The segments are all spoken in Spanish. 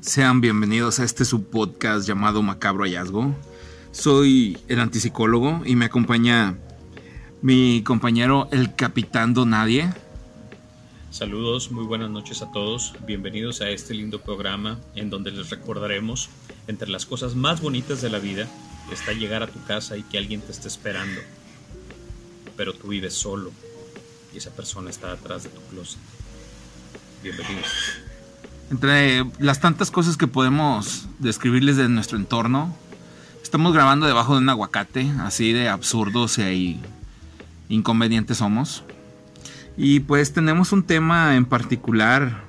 Sean bienvenidos a este subpodcast llamado Macabro Hallazgo. Soy el antipsicólogo y me acompaña mi compañero el capitán Donadie. Saludos, muy buenas noches a todos. Bienvenidos a este lindo programa en donde les recordaremos entre las cosas más bonitas de la vida está llegar a tu casa y que alguien te esté esperando. Pero tú vives solo y esa persona está atrás de tu closet. Bienvenidos. Entre las tantas cosas que podemos describirles de nuestro entorno, estamos grabando debajo de un aguacate, así de absurdos y inconvenientes somos. Y pues tenemos un tema en particular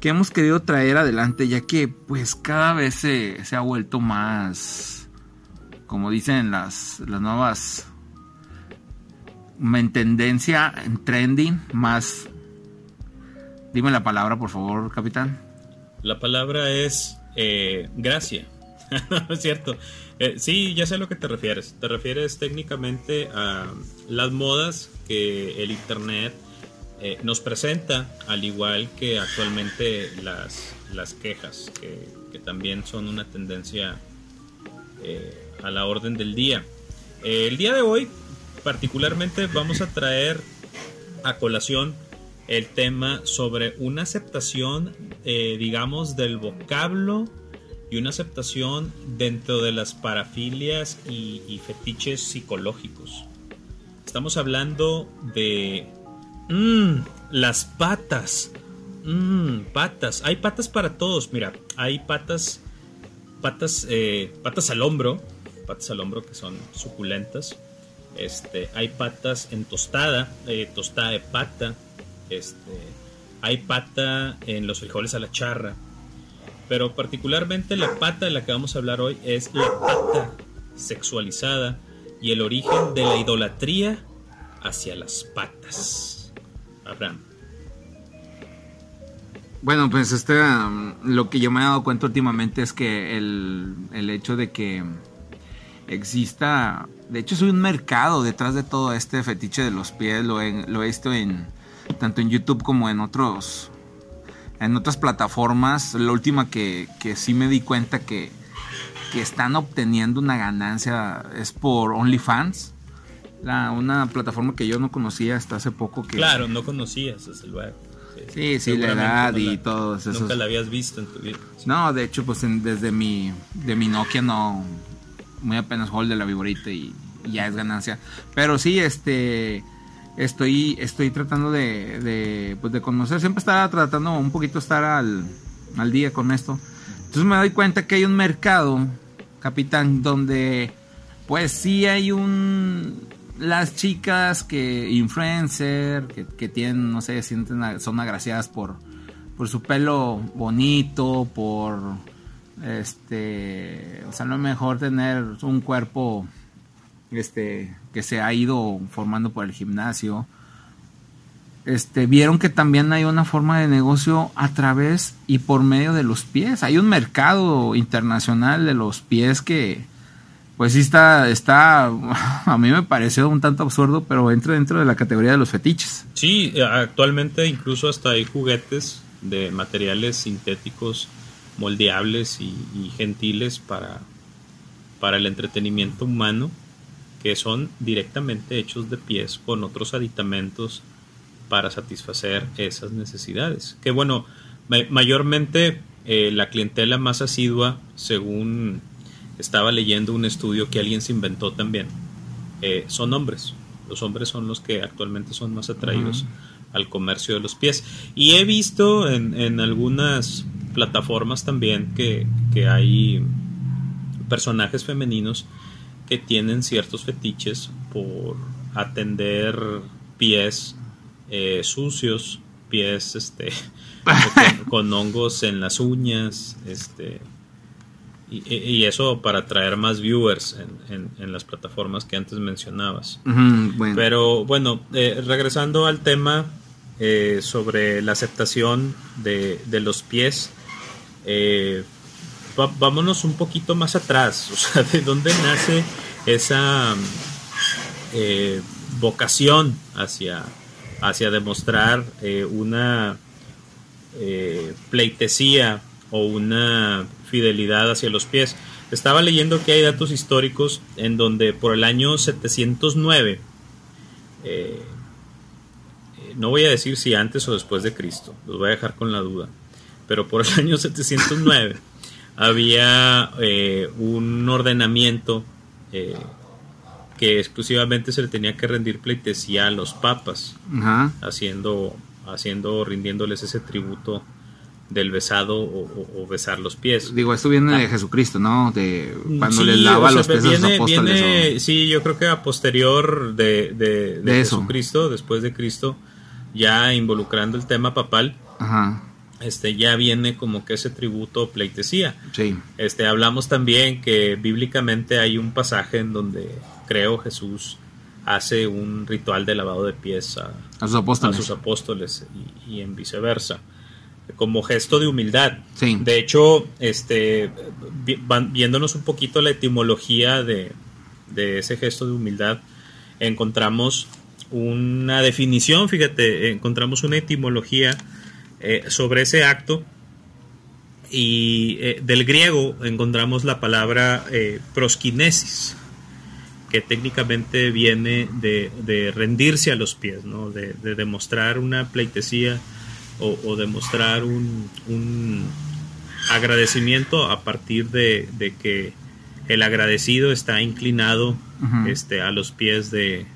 que hemos querido traer adelante, ya que pues cada vez se, ha vuelto más, como dicen las, las nuevas, en tendencia, en trending, más... Dime la palabra, por favor, capitán. La palabra es eh, gracia. es cierto. Eh, sí, ya sé a lo que te refieres. Te refieres técnicamente a las modas que el Internet eh, nos presenta, al igual que actualmente las, las quejas, que, también son una tendencia a la orden del día. el día de hoy, particularmente, vamos a traer a colación el tema sobre una aceptación, eh, digamos, del vocablo y una aceptación dentro de las parafilias y, fetiches psicológicos. Estamos hablando de mmm, las patas. Mmm, patas. Hay patas para todos. Mira, hay patas, patas, eh, patas al hombro, patas al hombro que son suculentas. Este, hay patas en tostada, eh, tostada de pata, este, hay pata en los frijoles a la charra. Pero particularmente la pata de la que vamos a hablar hoy es la pata sexualizada y el origen de la idolatría hacia las patas. Abraham. Bueno, pues este, um, lo que yo me he dado cuenta últimamente es que el, hecho de que exista, de hecho es un mercado detrás de todo este fetiche de los pies, lo lo he visto en, tanto en YouTube como en otros en otras plataformas. La última que, que sí me di cuenta que, que están obteniendo una ganancia es por OnlyFans. La, una plataforma que yo no conocía hasta hace poco. Que, claro, no conocías, desde luego. Sí, sí, la edad y todo eso. Nunca la habías visto en tu vida. No, de hecho, pues desde mi, de mi Nokia no, muy apenas hold de la viborita y, y ya es ganancia. Pero sí, este, estoy, estoy tratando de, pues de conocer, siempre estaba tratando un poquito estar al, al día con esto. Entonces me doy cuenta que hay un mercado, capitán, donde pues sí hay un... Las chicas que influencer, que, que tienen, no sé, sienten, son agraciadas por, por su pelo bonito, por este, o sea, lo mejor tener un cuerpo este, que se ha ido formando por el gimnasio, este, vieron que también hay una forma de negocio a través y por medio de los pies. Hay un mercado internacional de los pies que, pues sí está, está, a mí me pareció un tanto absurdo, pero entra dentro de la categoría de los fetiches. Sí, actualmente incluso hasta hay juguetes de materiales sintéticos moldeables y, y gentiles para, para el entretenimiento humano que son directamente hechos de pies con otros aditamentos para satisfacer esas necesidades. Que bueno, mayormente eh, la clientela más asidua, según estaba leyendo un estudio que alguien se inventó también, eh, son hombres. Los hombres son los que actualmente son más atraídos al comercio de los pies. Y he visto en, en algunas plataformas también que, que hay personajes femeninos que tienen ciertos fetiches por atender pies eh, sucios, pies este, con, hongos en las uñas, este, y, eso para atraer más viewers en, las plataformas que antes mencionabas. Pero bueno, eh, regresando al tema eh, sobre la aceptación de, de los pies, vámonos un poquito más atrás, o sea, de dónde nace esa eh, vocación hacia, hacia demostrar eh, una eh, pleitesía o una fidelidad hacia los pies. Estaba leyendo que hay datos históricos en donde por el año 709, eh, no voy a decir si antes o después de Cristo, los voy a dejar con la duda, pero por el año 709 había eh, un ordenamiento eh, que exclusivamente se le tenía que rendir pleitesía a los papas, haciendo, haciendo, rindiéndoles ese tributo del besado o, besar los pies. Digo, esto viene de ah. Jesucristo, ¿no? De cuando les lava los pies a los apóstoles. Sí, yo creo que a posterior de, de, Jesucristo, después de Cristo, ya involucrando el tema papal, este ya viene como que ese tributo pleitesía. Sí. Este hablamos también que bíblicamente hay un pasaje en donde creo Jesús hace un ritual de lavado de pies a, sus apóstoles, a sus apóstoles y en viceversa como gesto de humildad. De hecho, este, viéndonos un poquito la etimología de, ese gesto de humildad, encontramos una definición, fíjate, encontramos una etimología eh, sobre ese acto y eh, del griego encontramos la palabra eh, proskinesis, que técnicamente viene de, rendirse a los pies, ¿no? de, de demostrar una pleitesía o, demostrar un, agradecimiento a partir de, que el agradecido está inclinado este, a los pies de,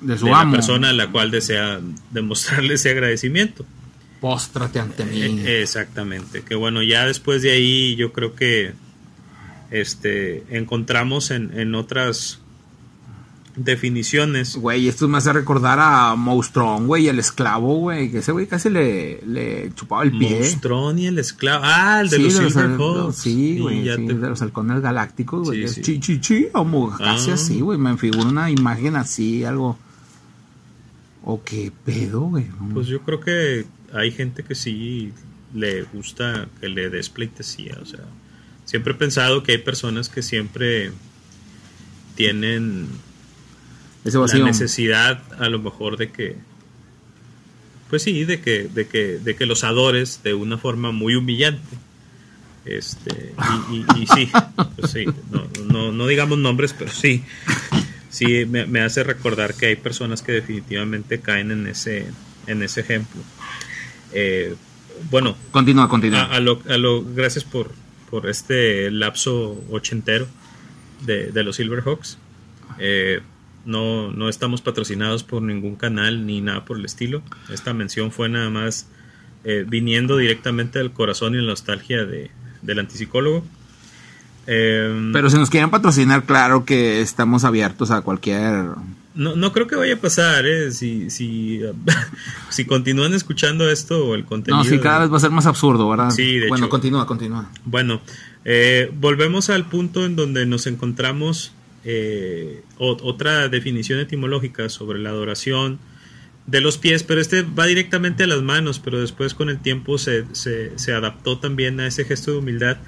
de, su la persona a la cual desea demostrarle ese agradecimiento. Póstrate ante mí. E, exactamente. Que bueno, ya después de ahí yo creo que este encontramos en, en otras definiciones. Güey, esto me hace recordar a Monstrón, güey, el esclavo, güey, que ese güey casi le, le chupaba el pie. Monstrón y el esclavo. Ah, el de los Silverhawks. Sí, güey, sí, de los halcones galácticos, güey. Sí, Chi, chi, chi, como casi ah. así, güey. Me figura una imagen así, algo. ¿O qué pedo, güey? Pues yo creo que hay gente que sí le gusta que le des pleitesía, o sea. Siempre he pensado que hay personas que siempre tienen la necesidad a lo mejor de que pues sí de que de que de que los adores de una forma muy humillante este y, sí pues sí no, no, digamos nombres pero sí sí me, hace recordar que hay personas que definitivamente caen en ese en ese ejemplo eh, bueno continúa continúa a, lo, a lo, gracias por por este lapso ochentero de, de los Silverhawks eh, no, no estamos patrocinados por ningún canal ni nada por el estilo. Esta mención fue nada más eh, viniendo directamente del corazón y la nostalgia de, del antipsicólogo. Pero si nos quieren patrocinar, claro que estamos abiertos a cualquier... No, no creo que vaya a pasar, ¿eh? Si, si, si continúan escuchando esto o el contenido... No, sí, cada vez va a ser más absurdo, ¿verdad? Sí, de bueno, continúa, continúa. Bueno, eh, volvemos al punto en donde nos encontramos eh, otra definición etimológica sobre la adoración de los pies, pero este va directamente a las manos, pero después con el tiempo se, se, adaptó también a ese gesto de humildad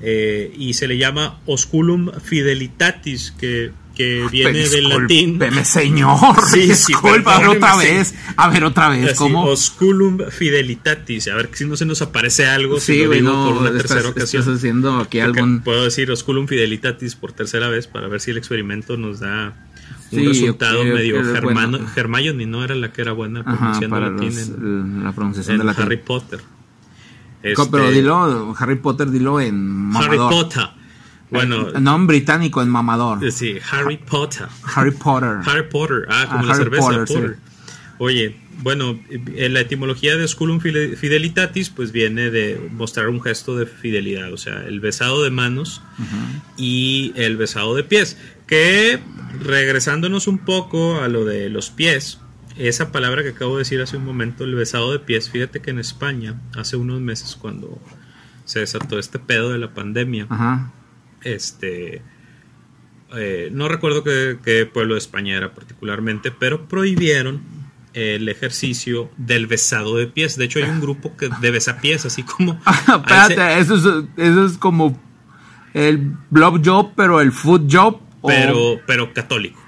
eh, y se le llama osculum fidelitatis, que que viene del latín. señor. Sí, disculpa, a ver otra vez. A ver otra vez. ¿Cómo? Osculum fidelitatis. A ver si no se nos aparece algo. Sí, si lo digo por una tercera ocasión. Estás haciendo aquí algún... Puedo decir osculum fidelitatis por tercera vez para ver si el experimento nos da un resultado medio germano, Hermione no era la que era buena pronunciando latín en, la pronunciación de la Harry Potter. Pero este, dilo, Harry Potter, dilo en mamador. Harry Potter. Bueno, nombre británico en mamador. Eh, sí, Harry Potter. Harry Potter. Harry Potter. Ah, como ah, la cerveza Potter. Oye, bueno, en la etimología de Sculum Fidelitatis, pues viene de mostrar un gesto de fidelidad, o sea, el besado de manos y el besado de pies. Que regresándonos un poco a lo de los pies, esa palabra que acabo de decir hace un momento, el besado de pies, fíjate que en España, hace unos meses cuando se desató este pedo de la pandemia, Ajá este, eh, no recuerdo qué, pueblo de España era particularmente, pero prohibieron el ejercicio del besado de pies. De hecho, hay un grupo que de besapiés, así como. Espérate, eso, es, eso es como el blob job, pero el foot job. Pero, pero católico.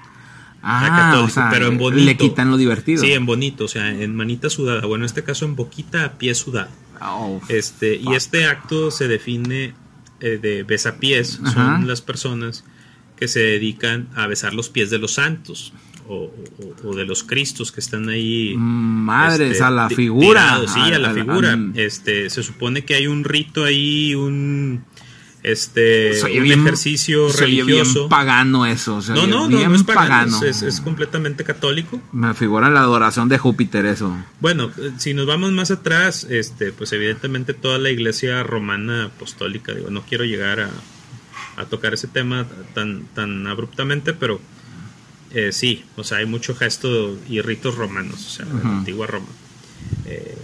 Ah, pero en bonito. Le quitan lo divertido. Sí, en bonito, o sea, en manita sudada. Bueno, en este caso en boquita a pie sudado. Oh, Este, y este acto se define eh, de besapiés, Ajá. son las personas que se dedican a besar los pies de los santos o, o- o de los cristos que están ahí. Madres, este, a la figura. tirados, sí, a la figura. Este, se supone que hay un rito ahí, un este se oye un bien- ejercicio religioso. bien pagano eso. no, no, no, bien no es pagano, es, es completamente católico. Me figura la adoración de Júpiter eso. Bueno, eh, si nos vamos más atrás, este, pues evidentemente toda la iglesia romana apostólica, digo, no quiero llegar a, a tocar ese tema tan, tan abruptamente, pero eh, sí, o sea, hay mucho gesto y ritos romanos, o sea, de la antigua Roma. Eh,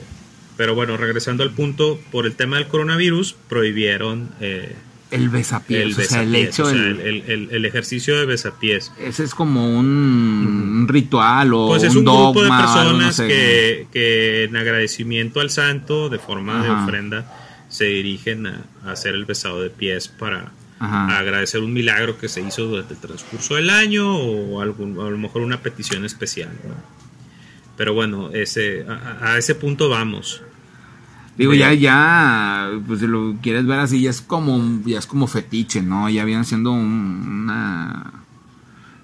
pero bueno, regresando al punto, por el tema del coronavirus, prohibieron eh, El besapiés. el o sea, el hecho. o sea, el- el, el- ejercicio de besapiés. ese es como un, ritual o Pues es un un grupo de no personas sé. que, que en agradecimiento al santo, de forma de ofrenda, se dirigen a, a hacer el besado de pies para agradecer un milagro que se hizo durante el transcurso del año o algún, a lo mejor una petición especial. ¿no? Pero bueno, ese, a, a ese punto vamos. Digo, ya, ya, pues si lo quieres ver así, ya es como, ya es como fetiche, ¿no? Ya viene siendo un- una...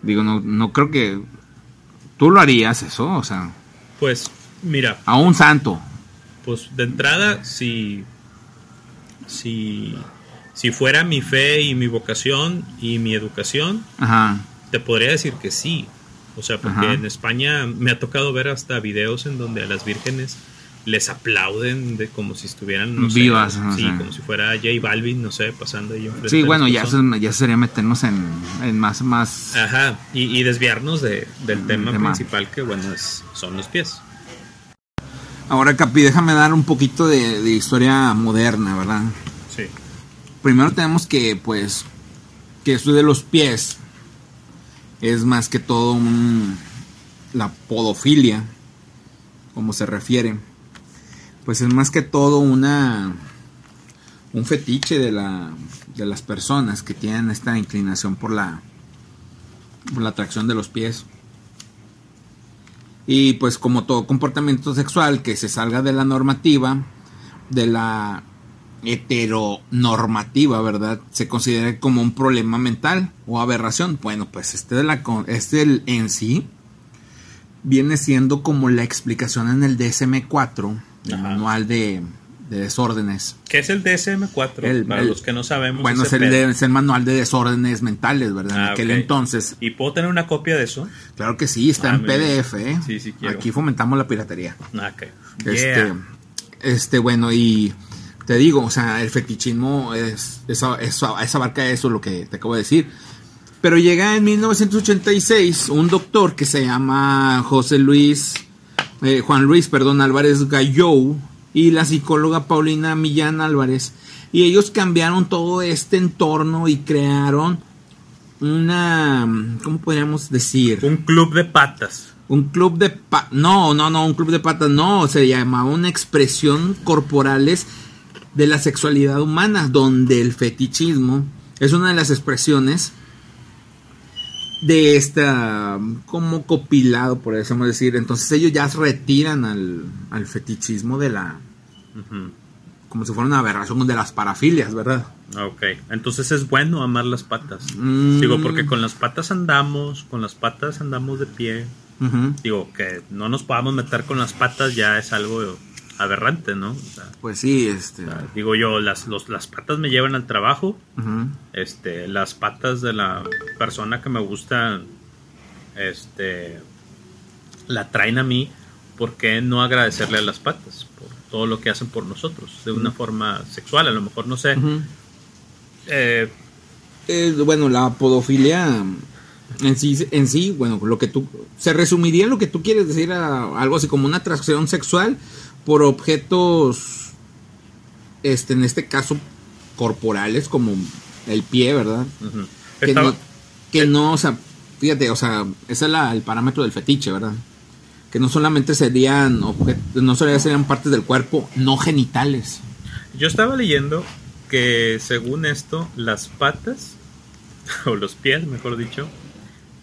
Digo, no, no creo que... Tú lo harías eso, o sea, Pues mira, a un santo. pues de entrada, si, si, si fuera mi fe y mi vocación y mi educación, Ajá. Te podría decir que sí. O sea, porque Ajá. en España me ha tocado ver hasta videos en donde a las vírgenes les aplauden de como si estuvieran no sé, Vivas, no sí, sé. como si fuera J Balvin, no sé, pasando ahí enfrente Sí, bueno, ya, eso- ya sería meternos en, en más, más... Ajá, y, y desviarnos de, del Mm, tema, tema. principal que, bueno, es, son los pies. Ahora, Capi, déjame dar un poquito de, de historia moderna, ¿verdad? Sí. Primero tenemos que, pues, que esto de los pies es más que todo un, la podofilia, como se refiere. Pues es más que todo una un fetiche de la de las personas que tienen esta inclinación por la por la atracción de los pies. Y pues como todo comportamiento sexual que se salga de la normativa, de la heteronormativa, ¿verdad? Se considera como un problema mental o aberración. Bueno, pues este de la este en sí viene siendo como la explicación en el DSM-4, el manual de, de desórdenes. ¿Qué es el DSM-4? El- Para el- los que no sabemos. Bueno, es el, pedo. de- es el manual de desórdenes mentales, ¿verdad? en Ah, aquel entonces. ¿Y puedo tener una copia de eso? Claro que sí, está Ah, en. PDF, ¿eh? Sí, sí quiero. Aquí fomentamos la piratería. Ah, ok. Este, Yeah. este, bueno, y te digo, o sea, el fetichismo es, es, es, es abarca eso, lo que te acabo de decir. Pero llega en 1986 un doctor que se llama José Luis, eh, Juan Luis, perdón, Álvarez Gallou y la psicóloga Paulina Millán Álvarez. Y ellos cambiaron todo este entorno y crearon una, ¿cómo podríamos decir? Un club de patas. Un club de pa no, no, no, un club de patas, no, se llamaba una expresión corporales de la sexualidad humana, donde el fetichismo es una de las expresiones de esta como copilado, por eso decir. Entonces ellos ya se retiran al, al fetichismo de la como si fuera una aberración de las parafilias, ¿verdad? Ok, entonces es bueno amar las patas. Mm. Digo, porque con las patas andamos, con las patas andamos de pie. Digo, que no nos podamos meter con las patas ya es algo aberrante, ¿no? O sea, Pues sí, este. o sea, digo yo, las, los- las patas me llevan al trabajo, este, las patas de la persona que me gusta, este, la traen a mí, ¿por qué no agradecerle a las patas? Por todo lo que hacen por nosotros, de una forma sexual, a lo mejor, no sé. Eh, Eh, bueno, la podofilia en sí, en sí, bueno, lo que tú se resumiría en lo que tú quieres decir a algo así como una atracción sexual por objetos, este, en este caso corporales como el pie, ¿verdad? Que Estaba- no, que no, o sea, fíjate, o sea, ese es la- el parámetro del fetiche, ¿verdad? Que no solamente serían objetos, no solamente serían partes del cuerpo no genitales. Yo estaba leyendo que según esto, las patas, o los pies, mejor dicho,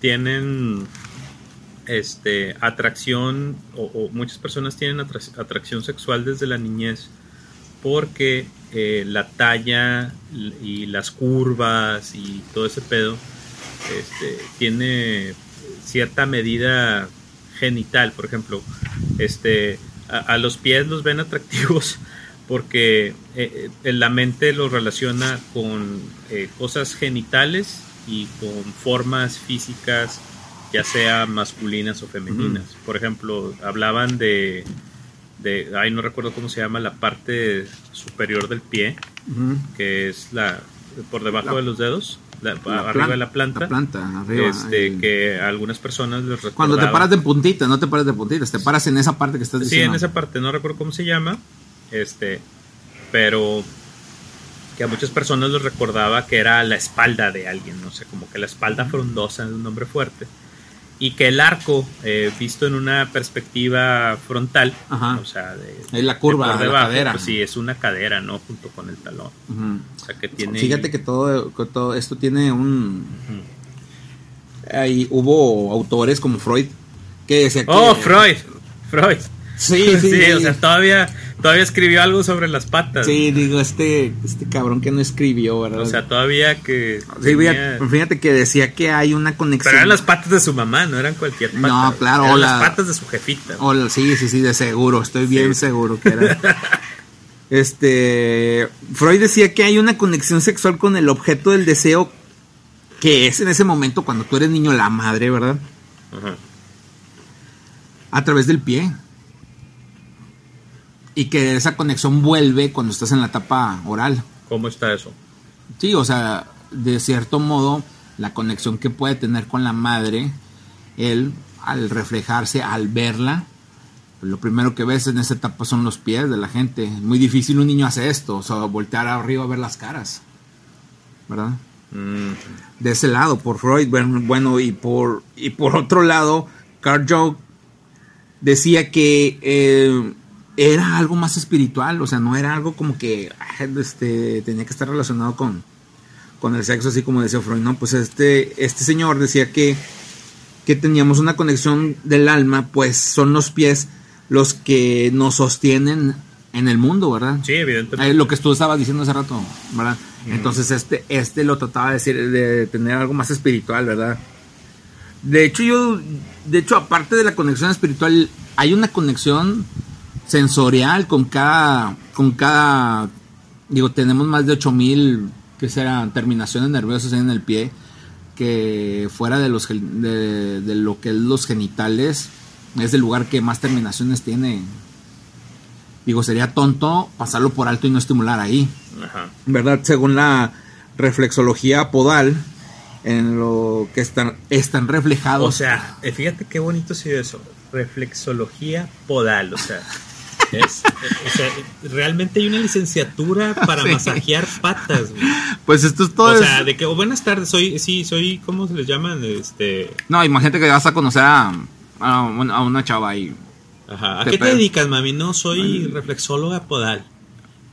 tienen este atracción, o, muchas personas tienen atra- atracción sexual desde la niñez porque eh, la talla y las curvas y todo ese pedo este, tiene cierta medida genital, por ejemplo, este, a, los pies los ven atractivos porque eh, eh, la mente los relaciona con cosas genitales y con formas físicas, ya sea masculinas o femeninas. Por ejemplo, hablaban de de, ay, no recuerdo cómo se llama, la parte superior del pie, que es la por debajo de los dedos, arriba de la planta. planta, Este, que a algunas personas les Cuando te paras de puntita, no te paras de puntitas, te paras en esa parte que estás diciendo. Sí, en esa parte, no recuerdo cómo se llama, este, pero que a muchas personas les recordaba que era la espalda de alguien, no sé, como que la espalda frondosa de un hombre fuerte y que el arco eh, visto en una perspectiva frontal, o sea, de, la curva de, la cadera. Pues sí, es una cadera, ¿no? Junto con el talón. O sea, que tiene... Fíjate que todo, todo esto tiene un... Ahí hubo autores como Freud que decía que... Oh, Freud, Freud. Sí, sí, sí, o sea, todavía, todavía escribió algo sobre las patas. Sí, digo, este, este cabrón que no escribió, ¿verdad? O sea, todavía que. Sí, fíjate que decía que hay una conexión. Pero eran las patas de su mamá, no eran cualquier pata. No, claro, eran las patas de su jefita. sí, sí, sí, de seguro, estoy bien seguro que era. este. Freud decía que hay una conexión sexual con el objeto del deseo que es en ese momento cuando tú eres niño la madre, ¿verdad? Ajá. A través del pie y que esa conexión vuelve cuando estás en la etapa oral. ¿Cómo está eso? Sí, o sea, de cierto modo, la conexión que puede tener con la madre, él, al reflejarse, al verla, lo primero que ves en esa etapa son los pies de la gente. Muy difícil un niño hace esto, o sea, voltear arriba a ver las caras, ¿verdad? Mm. De ese lado, por Freud, bueno, y por, y por otro lado, Carl Jung decía que eh, era algo más espiritual, o sea, no era algo como que este, tenía que estar relacionado con, con el sexo, así como decía Freud, no, pues este, este señor decía que, que teníamos una conexión del alma, pues son los pies los que nos sostienen en el mundo, ¿verdad? Sí, evidentemente. lo que tú estabas diciendo hace rato, ¿verdad? Entonces este, este lo trataba de decir, de tener algo más espiritual, ¿verdad? De hecho, yo, de hecho, aparte de la conexión espiritual, hay una conexión sensorial con cada, con cada, digo, tenemos más de 8000, que serán terminaciones nerviosas en el pie, que fuera de, los, de, de lo que es los genitales, es el lugar que más terminaciones tiene. Digo, sería tonto pasarlo por alto y no estimular ahí. ¿Verdad? Según la reflexología podal, en lo que están, están reflejados. O sea, eh, fíjate qué bonito sido eso. Reflexología podal, o sea. Es, realmente hay una licenciatura para masajear patas, Pues esto es todo. O sea, de que, oh, buenas tardes, soy, sí, soy, ¿cómo se les llaman? Este. No, imagínate que vas a conocer a, a, una, chava y. Ajá. ¿A qué te dedicas, mami? No, soy reflexóloga podal.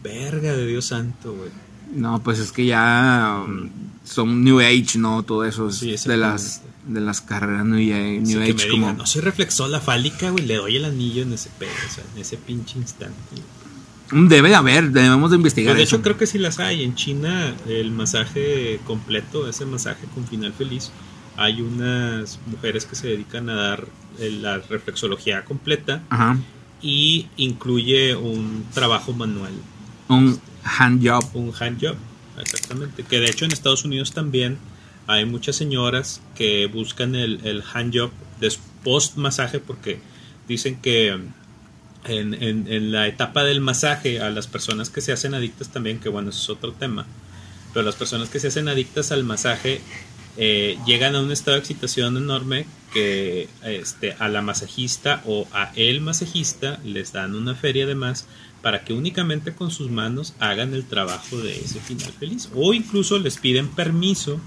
Verga de Dios santo, güey. No, pues es que ya um, son New Age, ¿no? Todo eso es de las de las carreras New, Age. como... no soy reflexola fálica, güey, le doy el anillo en ese pedo, o sea, en ese pinche instante. Debe de haber, debemos de investigar. Pues de hecho, creo que sí las hay. En China, el masaje completo, ese masaje con final feliz, hay unas mujeres que se dedican a dar eh, la reflexología completa y incluye un trabajo manual. Un hand job. Un hand job, exactamente. Que de hecho en Estados Unidos también hay muchas señoras que buscan el, el handjob de post masaje porque dicen que en, en, la etapa del masaje a las personas que se hacen adictas también, que bueno, eso es otro tema, pero las personas que se hacen adictas al masaje eh, llegan a un estado de excitación enorme que este, a la masajista o a el masajista les dan una feria de más para que únicamente con sus manos hagan el trabajo de ese final feliz. O incluso les piden permiso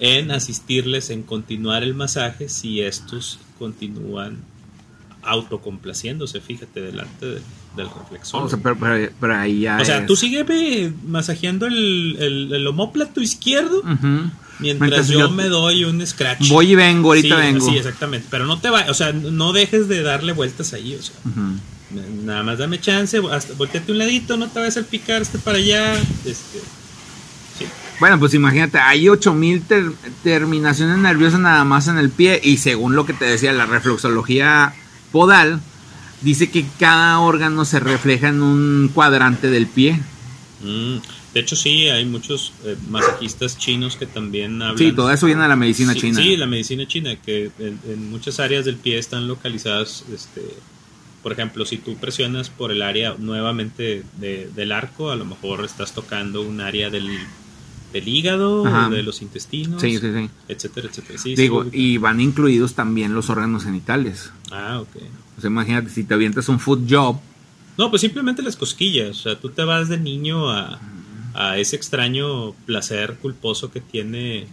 en asistirles en continuar el masaje si estos continúan autocomplaciéndose, fíjate, delante del reflexor. O sea, pero, ahí ya O sea, tú sigue masajeando el, el, el, homóplato izquierdo mientras, yo, me doy un scratch. Voy y vengo, ahorita vengo. Sí, exactamente. Pero no te va, o sea, no dejes de darle vueltas ahí, o sea. nada más dame chance, hasta, volteate un ladito, no te vayas a picar, este para allá, este. Bueno, pues imagínate, hay 8000 terminaciones nerviosas nada más en el pie y según lo que te decía la reflexología podal, dice que cada órgano se refleja en un cuadrante del pie. Mm, de hecho, sí, hay muchos eh, masajistas chinos que también hablan. Sí, todo eso viene de la medicina china. Sí, la medicina china, que en, muchas áreas del pie están localizadas. Este, por ejemplo, si tú presionas por el área nuevamente del arco, a lo mejor estás tocando un área del, hígado, de los intestinos, sí, sí, sí. etcétera, etcétera. Digo, y van incluidos también los órganos genitales. Ah, ok. O sea, imagínate, si te avientas un foot job. No, pues simplemente las cosquillas. O sea, tú te vas de niño a a ese extraño placer culposo que tiene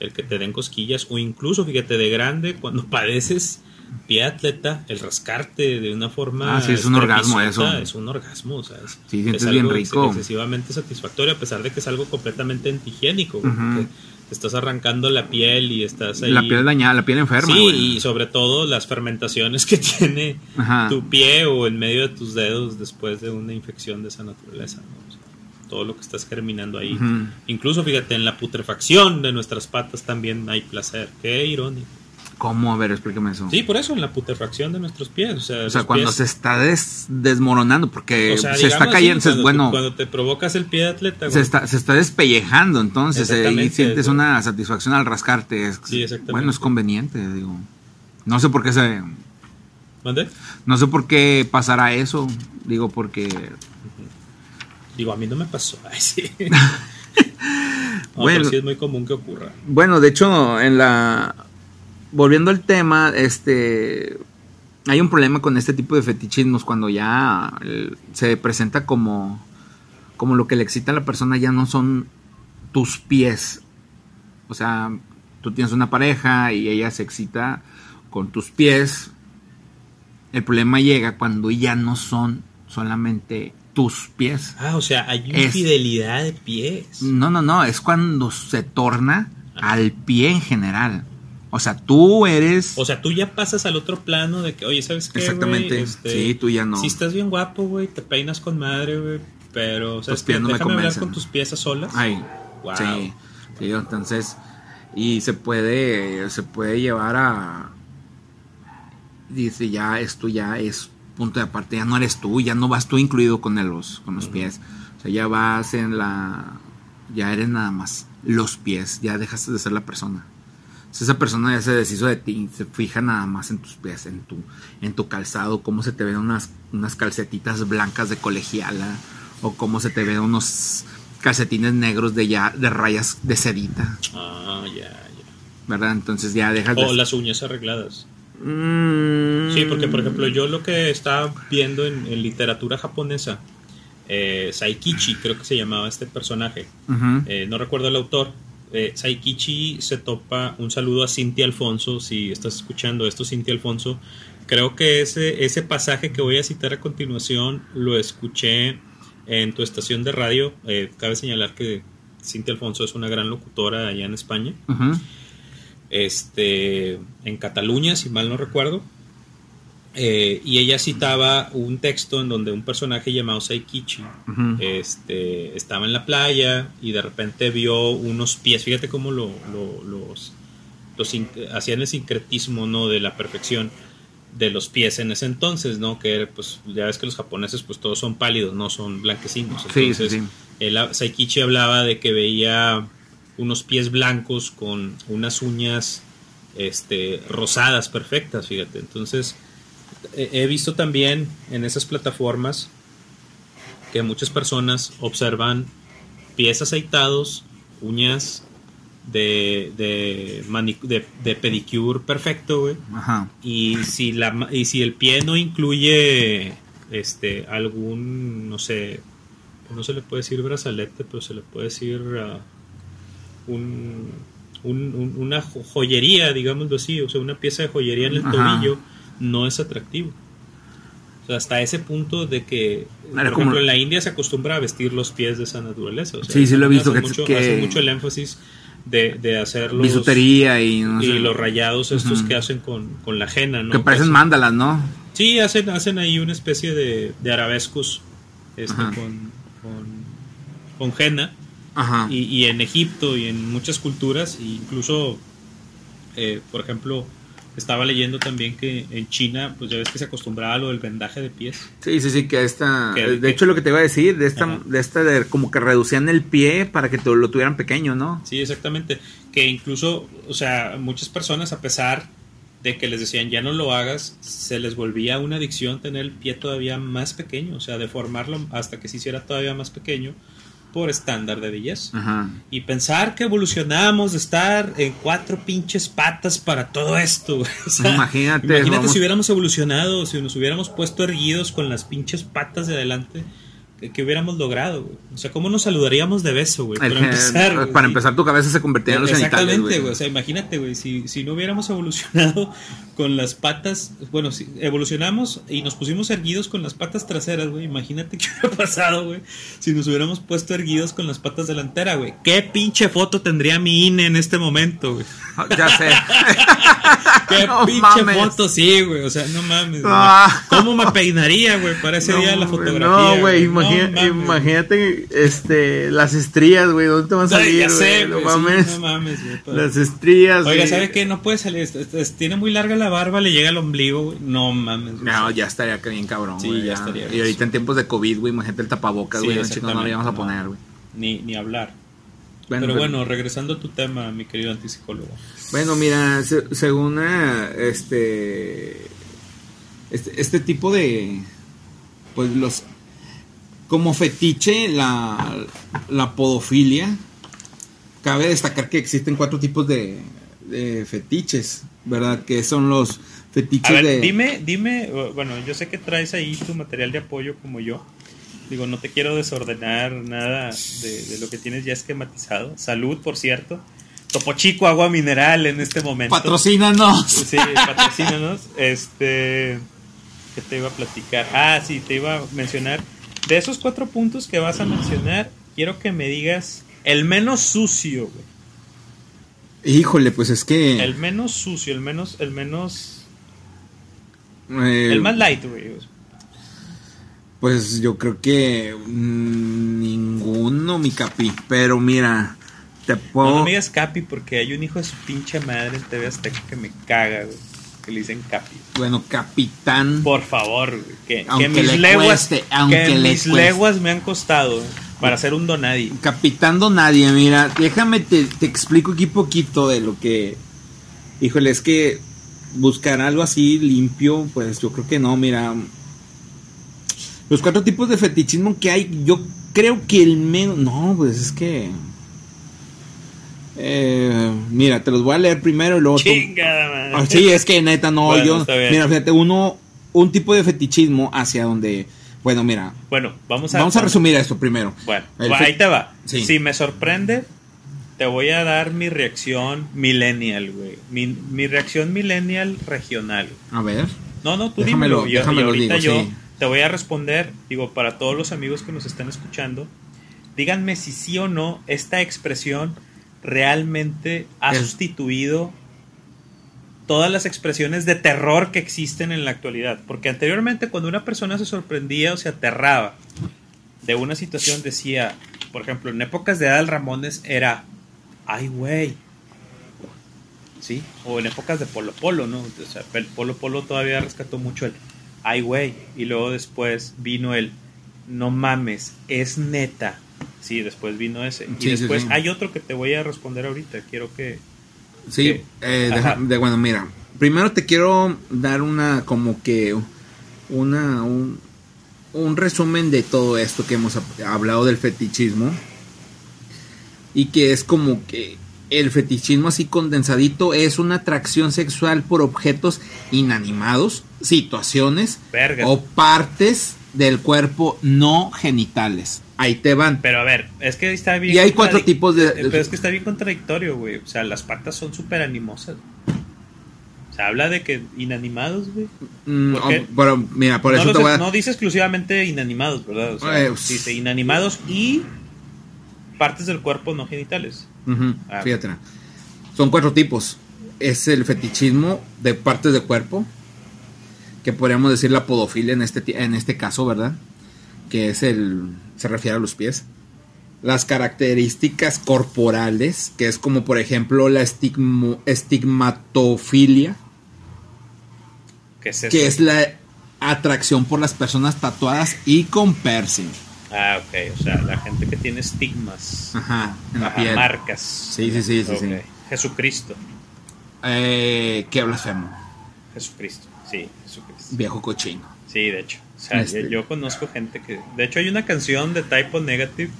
el que te den cosquillas o incluso, fíjate, de grande, cuando padeces pie atleta, el rascarte de una forma... Ah, sí, es un orgasmo eso. Es un orgasmo, o sea, es, sí, es bien rico. excesivamente satisfactorio a pesar de que es algo completamente antihigiénico, porque te estás arrancando la piel y estás ahí... La piel dañada, la piel enferma. Sí, y sobre todo las fermentaciones que tiene tu pie o en medio de tus dedos después de una infección de esa naturaleza, ¿no? todo lo que estás germinando ahí. Incluso, fíjate, en la putrefacción de nuestras patas también hay placer. Qué irónico. ¿Cómo? A ver, explícame eso. Sí, por eso, en la putrefacción de nuestros pies. O sea, cuando se está desmoronando, porque se está cayendo. cuando, bueno, cuando te provocas el pie de atleta. Se, está, se está despellejando, entonces, eh, y sientes una satisfacción al rascarte. sí, exactamente. Bueno, es conveniente, digo. No sé por qué se. ¿Mande? No sé por qué pasará eso. Digo, porque Digo, a mí no me pasó. Ay, sí. bueno, sí es muy común que ocurra. Bueno, de hecho, en la. Volviendo al tema, este. Hay un problema con este tipo de fetichismos cuando ya se presenta como. Como lo que le excita a la persona ya no son tus pies. O sea, tú tienes una pareja y ella se excita con tus pies. El problema llega cuando ya no son solamente tus pies. Ah, o sea, hay infidelidad de pies. No, no, no, es cuando se torna al pie en general. O sea, tú eres. O sea, tú ya pasas al otro plano de que, oye, ¿sabes qué? Exactamente. Este, sí, tú ya no. Si estás bien guapo, güey, te peinas con madre, güey. Pero, ¿sabes qué? Déjame hablar con tus pies a solas. Ay, wow. Sí, sí, entonces. Y se puede. Se puede llevar a. Dice, ya, esto ya es punto de aparte, ya no eres tú, ya no vas tú incluido con los, con los pies. O sea, ya vas en la... Ya eres nada más los pies, ya dejaste de ser la persona. Esa persona ya se deshizo de ti, se fija nada más en tus pies, en tu, en tu calzado, cómo se te ven unas, unas calcetitas blancas de colegiala, o cómo se te ven unos calcetines negros de ya, de rayas de sedita. Ah, ya, ya. ¿Verdad? Entonces ya dejas O las uñas arregladas. Sí, porque por ejemplo yo lo que estaba viendo en, literatura japonesa, eh, Saikichi creo que se llamaba este personaje, eh, no recuerdo el autor, eh, Saikichi se topa, un saludo a Cintia Alfonso, si estás escuchando esto Cintia Alfonso, creo que ese, ese pasaje que voy a citar a continuación lo escuché en tu estación de radio, cabe señalar que Cintia Alfonso es una gran locutora allá en España. Este, en Cataluña, si mal no recuerdo. Eh, y ella citaba un texto en donde un personaje llamado Saikichi este, estaba en la playa y de repente vio unos pies. Fíjate cómo lo, los, los hacían el sincretismo ¿no? de la perfección de los pies en ese entonces, ¿no? Que pues ya ves que los japoneses pues todos son pálidos, no son blanquecinos. Entonces, Saikichi hablaba de que veía unos pies blancos con unas uñas este, rosadas perfectas, fíjate. Entonces, he visto también en esas plataformas que muchas personas observan pies aceitados, uñas de, de, de, pedicure perfecto, güey. Y si, la, y si el pie no incluye este, algún, no sé, no se le puede decir brazalete, pero se le puede decir... Uh, un, una joyería, digámoslo así, o sea, una pieza de joyería en el tobillo, no es atractivo. O sea, hasta ese punto de que, por ejemplo, en la India se acostumbra a vestir los pies de esa naturaleza. O sea, sí, sí lo he visto. Hace, mucho, que... mucho el énfasis de, de hacer los, Bisutería y, no y sé, los rayados estos que hacen con, con la henna, ¿no? que parecen mandalas, ¿no? Sí, hacen, hacen ahí una especie de, de arabescos este, con, con, con. Ajá. Y, y en Egipto y en muchas culturas, e incluso, eh, por ejemplo, estaba leyendo también que en China, pues ya ves que se acostumbraba a lo del vendaje de pies. Sí, sí, sí, que esta... Que- de hecho, lo que te iba a decir, de esta, Ajá. de esta de como que reducían el pie para que te lo tuvieran pequeño, ¿no? Sí, exactamente. Que incluso, o sea, muchas personas, a pesar de que les decían ya no lo hagas, se les volvía una adicción tener el pie todavía más pequeño, o sea, deformarlo hasta que se hiciera todavía más pequeño por estándar de belleza. Ajá. Y pensar que evolucionamos de estar en cuatro pinches patas para todo esto. güey. O sea, Imagínate, imagínate vamos- si hubiéramos evolucionado, si nos hubiéramos puesto erguidos con las pinches patas de adelante, que, hubiéramos logrado. güey. O sea, ¿cómo nos saludaríamos de beso, güey? Para empezar. güey. para empezar, tu cabeza se convertía en los Exactamente, güey. güey. O sea, imagínate, güey, si, si no hubiéramos evolucionado con las patas, bueno, si evolucionamos y nos pusimos erguidos con las patas traseras, güey, imagínate qué hubiera pasado, güey, si nos hubiéramos puesto erguidos con las patas delanteras, güey. ¿Qué pinche foto tendría mi INE en este momento, güey? Ya sé. ¿Qué No pinche mames. foto? Sí, güey, o sea, no mames. Ah. ¿Cómo me peinaría, güey, para ese día de la fotografía? No, güey, No imagina- imagínate este, las estrías, güey. ¿Dónde te van a Ay, salir, ya sé, güey? No sí, mames. no mames, güey, pero- Las estrías, Oiga, güey. ¿sabe qué? No puede salir. tiene muy larga la barba, le llega al ombligo, güey. No mames. güey. No, ya estaría bien cabrón, Sí, güey. ya ya. estaría Y ahorita en tiempos de COVID, güey, imagínate el tapabocas, Sí, güey. no, no lo íbamos a poner, güey. Ni, ni hablar. Bueno, pero bueno, regresando a tu tema, mi querido antipsicólogo. Bueno, mira, se- según eh, este, este este tipo de pues los como fetiche la la podofilia cabe destacar que existen cuatro tipos de, de fetiches, ¿verdad? Que son los fetiches A ver, de dime, dime, bueno, yo sé que traes ahí tu material de apoyo como yo. Digo, no te quiero desordenar nada de, de lo que tienes ya esquematizado. Salud, por cierto. Topo Chico, agua mineral en este momento. patrocínanos. Sí, patrocínanos. Este. ¿Qué te iba a platicar? Ah, sí, te iba a mencionar. De esos cuatro puntos que vas a mencionar, quiero que me digas el menos sucio, güey. Híjole, pues es que El menos sucio, el menos. El menos. eh, El más light, güey. Pues yo creo que mm, ninguno, mi capi. Pero mira, te No, puedo. no me digas Capi porque hay un hijo de su pinche madre en TV Azteca que me caga, güey. Que le dicen Capi. Bueno, capitán. Por favor. Que, que mis le leguas. cueste, aunque que le mis cueste. leguas me han costado para ser un donadie. Capitán Nadie, mira, déjame te, te explico aquí poquito de lo que. Híjole, es que buscar algo así limpio, pues yo creo que no, mira. Los cuatro tipos de fetichismo que hay, yo creo que el menos. No, pues es que. Eh, mira, te los voy a leer primero y luego tú- Chingada madre. Ah, sí, es que neta, no, Bueno, yo. Mira, fíjate, uno. Un tipo de fetichismo hacia donde. Bueno, mira, Bueno, vamos a. vamos a resumir esto primero. Bueno, El ahí te va. Sí. Si me sorprende, te voy a dar mi reacción millennial, güey. Mi, mi reacción millennial regional. A ver. No, no, tú dímelo. Yo, y déjamelo ahorita digo, yo sí. te voy a responder, digo, para todos los amigos que nos están escuchando, díganme si sí o no esta expresión realmente ha sustituido todas las expresiones de terror que existen en la actualidad. Porque anteriormente cuando una persona se sorprendía o se aterraba de una situación decía, por ejemplo, en épocas de Adal Ramones era, ay güey. ¿Sí? O en épocas de Polo Polo, ¿no? O sea, el Polo Polo todavía rescató mucho el, ay güey. Y luego después vino el, no mames, es neta. Sí, después vino ese. Y Sí, sí, después sí. hay otro que te voy a responder ahorita. Quiero que... Sí, que- eh, deja- de, bueno, mira, primero te quiero dar una, como que, una, un, un resumen de todo esto que hemos hab- hablado del fetichismo. Y que es como que el fetichismo así condensadito es una atracción sexual por objetos inanimados, situaciones Verga. o partes del cuerpo no genitales. Ahí te van. Pero a ver, es que está bien. Y hay cuatro tipos de- Eh, Pero es que está bien contradictorio, güey. O sea, las patas son súper animosas. Se habla de que inanimados, güey. Mm, oh, pero mira, por no, eso te voy a... no dice exclusivamente inanimados, ¿verdad? O sea, Eh, dice inanimados y partes del cuerpo no genitales. Ah. Fíjate. Son cuatro tipos. Es el fetichismo de partes de cuerpo, que podríamos decir la podofilia en este, en este caso, ¿verdad? Que es el. se refiere a los pies. Las características corporales, que es como por ejemplo la estigmo- estigmatofilia, ¿Qué es que es la atracción por las personas tatuadas y con piercing. Ah, ok. O sea, la gente que tiene estigmas. Ajá, en la piel. marcas. Sí, sí, sí, sí. Jesucristo. Eh, qué blasfemo. Jesucristo. Sí, Jesucristo. Viejo cochino. Sí, de hecho. Sea, Este- yo, yo conozco gente que. De hecho, hay una canción de Typo Negative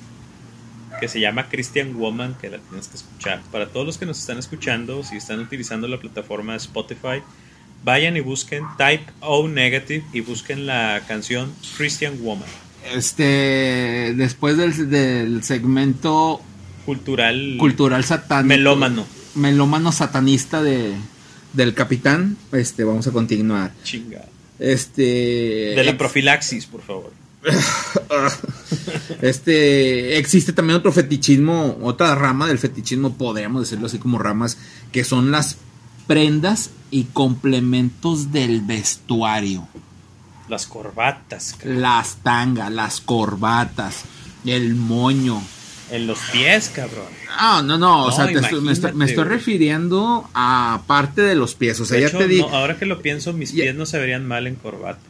que se llama Christian Woman que la tienes que escuchar. Para todos los que nos están escuchando, si están utilizando la plataforma Spotify, vayan y busquen Type O Negative y busquen la canción Christian Woman. Este, después del, del segmento Cultural. cultural satánico. Melómano. Melómano satanista de, del capitán, este, vamos a continuar. Chinga. Este. De la profilaxis, por favor. Este, existe también otro fetichismo, otra rama del fetichismo, podríamos decirlo así como ramas, que son las prendas y complementos del vestuario. Las corbatas. Las tangas, las corbatas, el moño. En los pies, cabrón. Ah, no, no, o No, sea, te estoy- me, estoy, me refiriendo a parte de los pies. O sea, De ya hecho, te di. no, ahora que lo pienso, mis Ya- pies no se verían mal en corbata.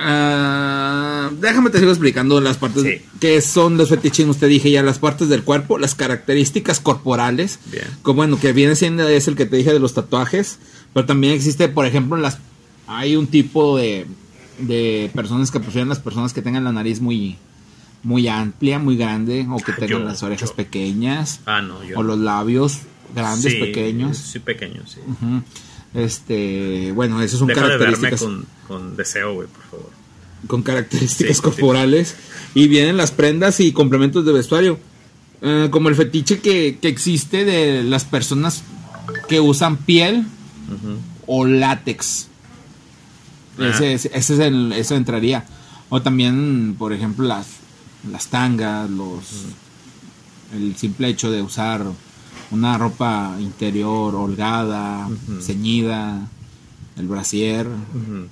Ah, déjame te sigo explicando las partes Sí. que son los fetichismos. Te dije ya las partes del cuerpo, las características corporales. Bien. Como bueno, que viene siendo es el que te dije de los tatuajes. Pero también existe, por ejemplo, las hay un tipo de, de personas que prefieren las personas que tengan la nariz muy, muy amplia, muy grande, o que tengan Yo, las orejas yo. pequeñas, Ah, no, yo. o los labios grandes, Sí, pequeños. Sí, pequeños, sí. Este, bueno, esas son Deja de verme características con, con deseo, güey, por favor. con características Sí, sí. corporales y vienen las prendas y complementos de vestuario. Eh, como el fetiche que, que existe de las personas que usan piel o látex. Ah. Ese, es- ese es el, eso entraría. O también, por ejemplo, las, las tangas, los el simple hecho de usar una ropa interior holgada, ceñida, el brasier.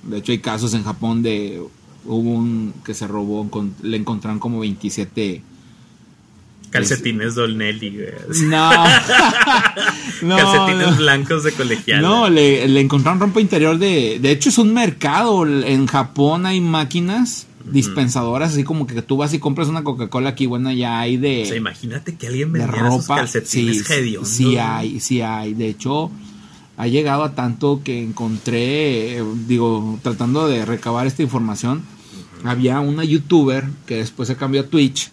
De hecho, hay casos en Japón de hubo un que se robó, le encontraron como 27 Calcetines Dolnelli, güey. no, no, Calcetines no. blancos de colegial. No, le, le encontraron ropa interior de. De hecho, es un mercado. En Japón hay máquinas dispensadoras, así como que tú vas y compras una Coca-Cola aquí, bueno, ya hay de. O sea, imagínate que alguien de vendiera esos ropa. calcetines Sí, hediondos, sí hay, sí hay. De hecho, ha llegado a tanto que encontré, eh, digo, tratando de recabar esta información, había una youtuber que después se cambió a Twitch.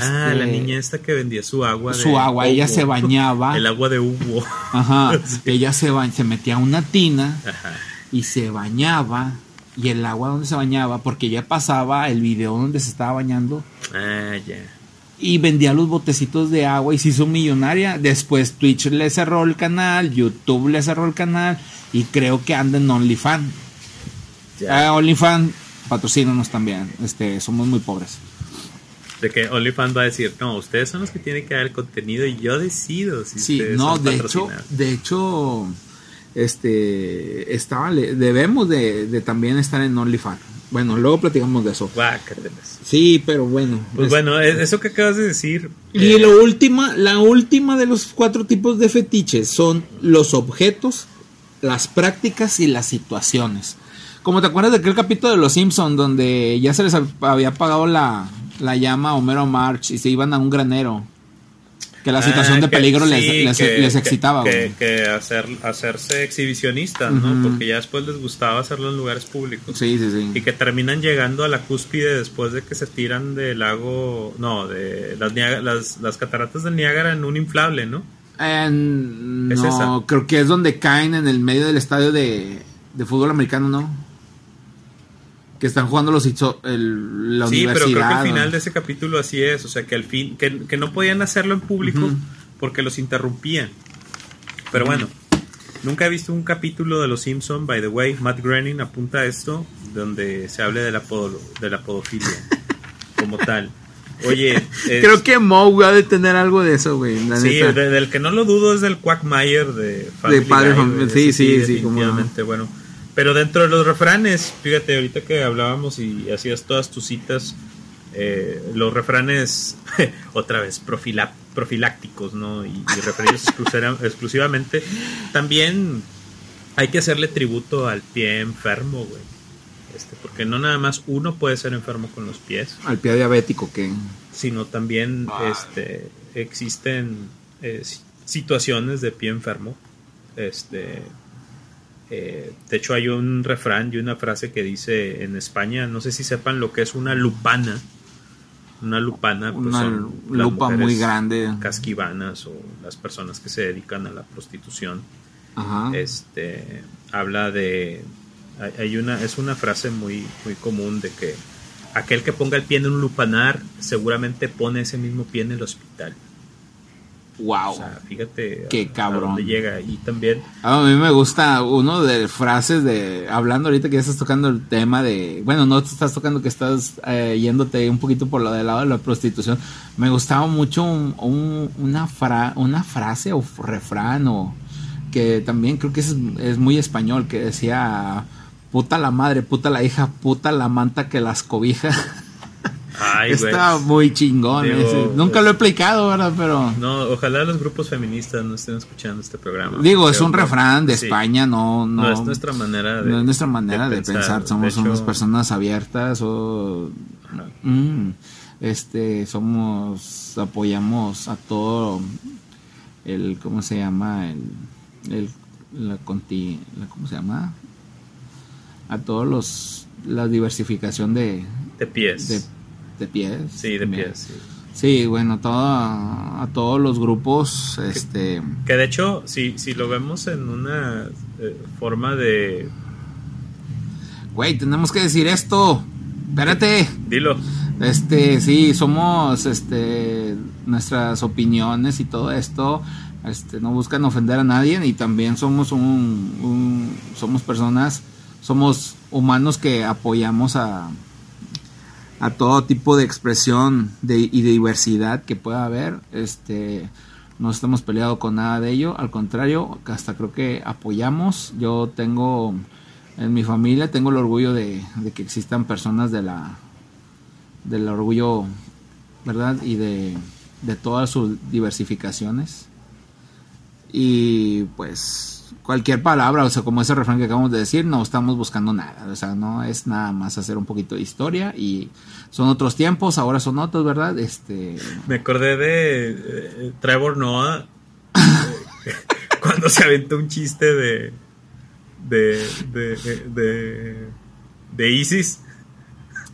Ah, este, la niña esta que vendía su agua. de Su agua, ella se bañaba. El agua de Hugo. Ajá, Sí. ella se, ba- se metía a una tina Ajá. y se bañaba. Y el agua donde se bañaba, porque ya pasaba el video donde se estaba bañando Ah, ya. y vendía los botecitos de agua y se hizo millonaria. Después Twitch le cerró el canal, YouTube le cerró el canal y creo que anda en OnlyFans. Ah, OnlyFans, patrocínanos también. Este, somos muy pobres. De que OnlyFans va a decir, no, ustedes son los que tienen que dar el contenido y yo decido si Sí, ustedes no, son de hecho, de hecho, este, estaba, le- debemos de, de también estar en OnlyFans. Bueno, luego platicamos de eso. Sí, pero bueno. Pues es- bueno, es- eso que acabas de decir. Y eh, lo última, la última de los cuatro tipos de fetiches son los objetos, las prácticas y las situaciones. Como te acuerdas de aquel capítulo de Los Simpson donde ya se les había apagado la, la llama a Homero March y se iban a un granero. Que la situación ah, de que- peligro les, sí, les- que- les que- excitaba. Que, que hacer, hacerse exhibicionistas, ¿no? Porque ya después les gustaba hacerlo en lugares públicos. Sí, sí, Y sí. que terminan llegando a la cúspide después de que se tiran del lago, no, de las, las, las cataratas del Niágara en un inflable, ¿no? ¿Es no, esa? creo que es donde caen en el medio del estadio de, de fútbol americano, ¿no? Que están jugando los hizo- el, la sí, pero creo que universidad. al final de ese capítulo así es, o sea, que al fin, que, que no podían hacerlo en público porque los interrumpían. Pero bueno, nunca he visto un capítulo de Los Simpson, by the way, Matt Groening apunta a esto, donde se hable de la, podo- de la podofilia como tal. Oye, es- Creo que Moe ha de tener algo de eso, güey. sí, de- del que no lo dudo es del Quackmayer de Family Padre Guy, sí, sí, sí, definitivamente, bueno. Pero dentro de los refranes, fíjate, ahorita que hablábamos y hacías todas tus citas, eh, los refranes, otra vez, profila- profilácticos, ¿no? Y, y referidos exclusiva- exclusivamente, también hay que hacerle tributo al pie enfermo, güey. Este, porque no nada más uno puede ser enfermo con los pies, Al pie diabético, que. sino también Ah. este, existen eh, si- situaciones de pie enfermo. Este, eh, de hecho, hay un refrán y una frase que dice en España, no sé si sepan lo que es una lupana. Una lupana, pues, Una son lupa muy grande. casquivanas o las personas que se dedican a la prostitución. Ajá. Este habla de hay una es una frase muy muy común de que aquel que ponga el pie en un lupanar seguramente pone ese mismo pie en el hospital. Wow. O sea, fíjate Qué a- a cabrón. dónde llega y también A mí me gusta uno de frases de. Hablando ahorita que ya estás tocando el tema de. Bueno, no te estás tocando que estás eh, yéndote un poquito por lo del lado de la prostitución. Me gustaba mucho un- un- una, fra- una frase o refrán o. Que también creo que es, es muy español. Que decía. Puta la madre, puta la hija, puta la manta que las cobija. ay. Está muy chingón. Digo, ese. Nunca lo he aplicado, ¿verdad? Pero. No, ojalá los grupos feministas no estén escuchando este programa. Digo, es un refrán de sí, España, no, no, No, es nuestra manera de no es nuestra manera de, pensar. Somos hecho, unas personas abiertas o mm, este somos apoyamos a todo el cómo se llama el, el la, conti, la- cómo se llama a todos los la diversificación de de pies. de, de pies sí, de pies. sí. sí bueno todo a todos los grupos este Que de hecho, si, si lo vemos en una eh, forma de... Güey, tenemos que decir esto. Espérate. Dilo. Este, sí, somos, este, nuestras opiniones y todo esto, este, no buscan ofender a nadie y también somos un, un- somos personas, somos humanos que apoyamos a, a todo tipo de expresión de, y de diversidad que pueda haber, este, no estamos peleados con nada de ello, al contrario, hasta creo que apoyamos, yo tengo en mi familia, tengo el orgullo de, de que existan personas de la, del orgullo, ¿verdad? Y de, de todas sus diversificaciones. Y pues cualquier palabra, o sea, como ese refrán que acabamos de decir, no estamos buscando nada, o sea, no es nada más hacer un poquito de historia y son otros tiempos, ahora son otros, ¿verdad? Este, Me acordé de eh, Trevor Noah eh, cuando se aventó un chiste de de de, de, de ISIS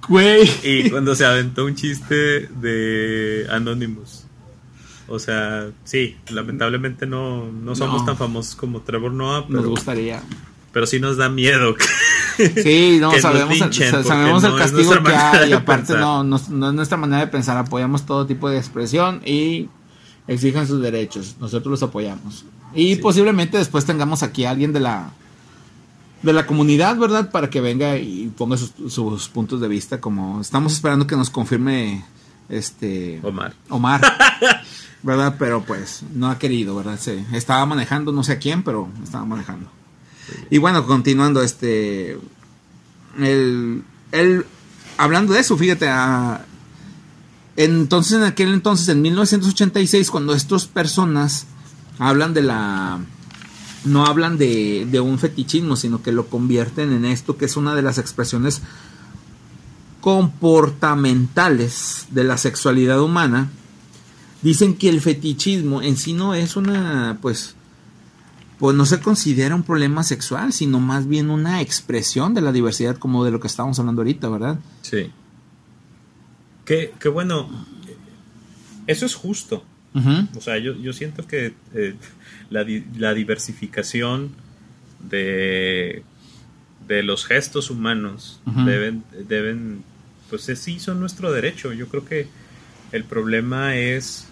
güey. y cuando se aventó un chiste de Anonymous. O sea, sí, lamentablemente no, no somos No. tan famosos como Trevor Noah, Nos gustaría. pero sí nos da miedo. Sí, no, que sabemos, linchen, porque sabemos el no castigo que hay, y aparte no, no, no es nuestra manera de pensar, apoyamos todo tipo de expresión y exijan sus derechos, nosotros los apoyamos. Y Sí. posiblemente después tengamos aquí a alguien de la de la comunidad, ¿verdad? Para que venga y ponga sus, sus puntos de vista, como estamos esperando que nos confirme este Omar. Omar, ¿verdad? Pero pues no ha querido, ¿verdad? Se estaba manejando, no sé a quién, pero estaba manejando. Y bueno, continuando, este. El. el hablando de eso, fíjate, a- entonces en aquel entonces, en 1986, cuando estas personas hablan de la. No hablan de, de un fetichismo, sino que lo convierten en esto, que es una de las expresiones comportamentales de la sexualidad humana, dicen que el fetichismo en sí no es una, pues, pues no se considera un problema sexual, sino más bien una expresión de la diversidad como de lo que estábamos hablando ahorita, ¿verdad? Sí. Que, que bueno, eso es justo. O sea, yo, yo siento que eh, la, la diversificación de, de los gestos humanos deben, deben, pues sí, son nuestro derecho. Yo creo que el problema es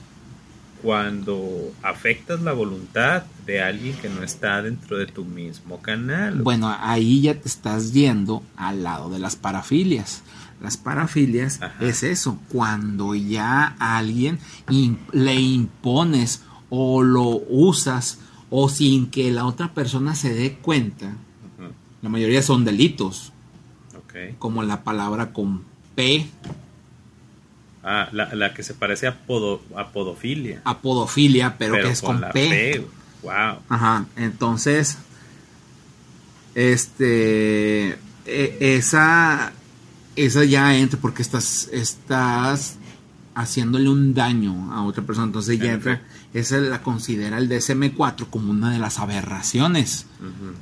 cuando afectas la voluntad de alguien que no está dentro de tu mismo canal. Bueno, ahí ya te estás yendo al lado de las parafilias. Las parafilias Ajá. es eso, cuando ya a alguien le impones o lo usas o sin que la otra persona se dé cuenta. La mayoría son delitos, Ok. como la palabra con P, Ah, la, la que se parece a, podo- a podofilia. a podofilia, pero, que es con, la P. P. Wow. Ajá, entonces, este, e- esa, esa ya entra porque estás, estás haciéndole un daño a otra persona, entonces ya En entra, esa la considera el DSM-4 como una de las aberraciones.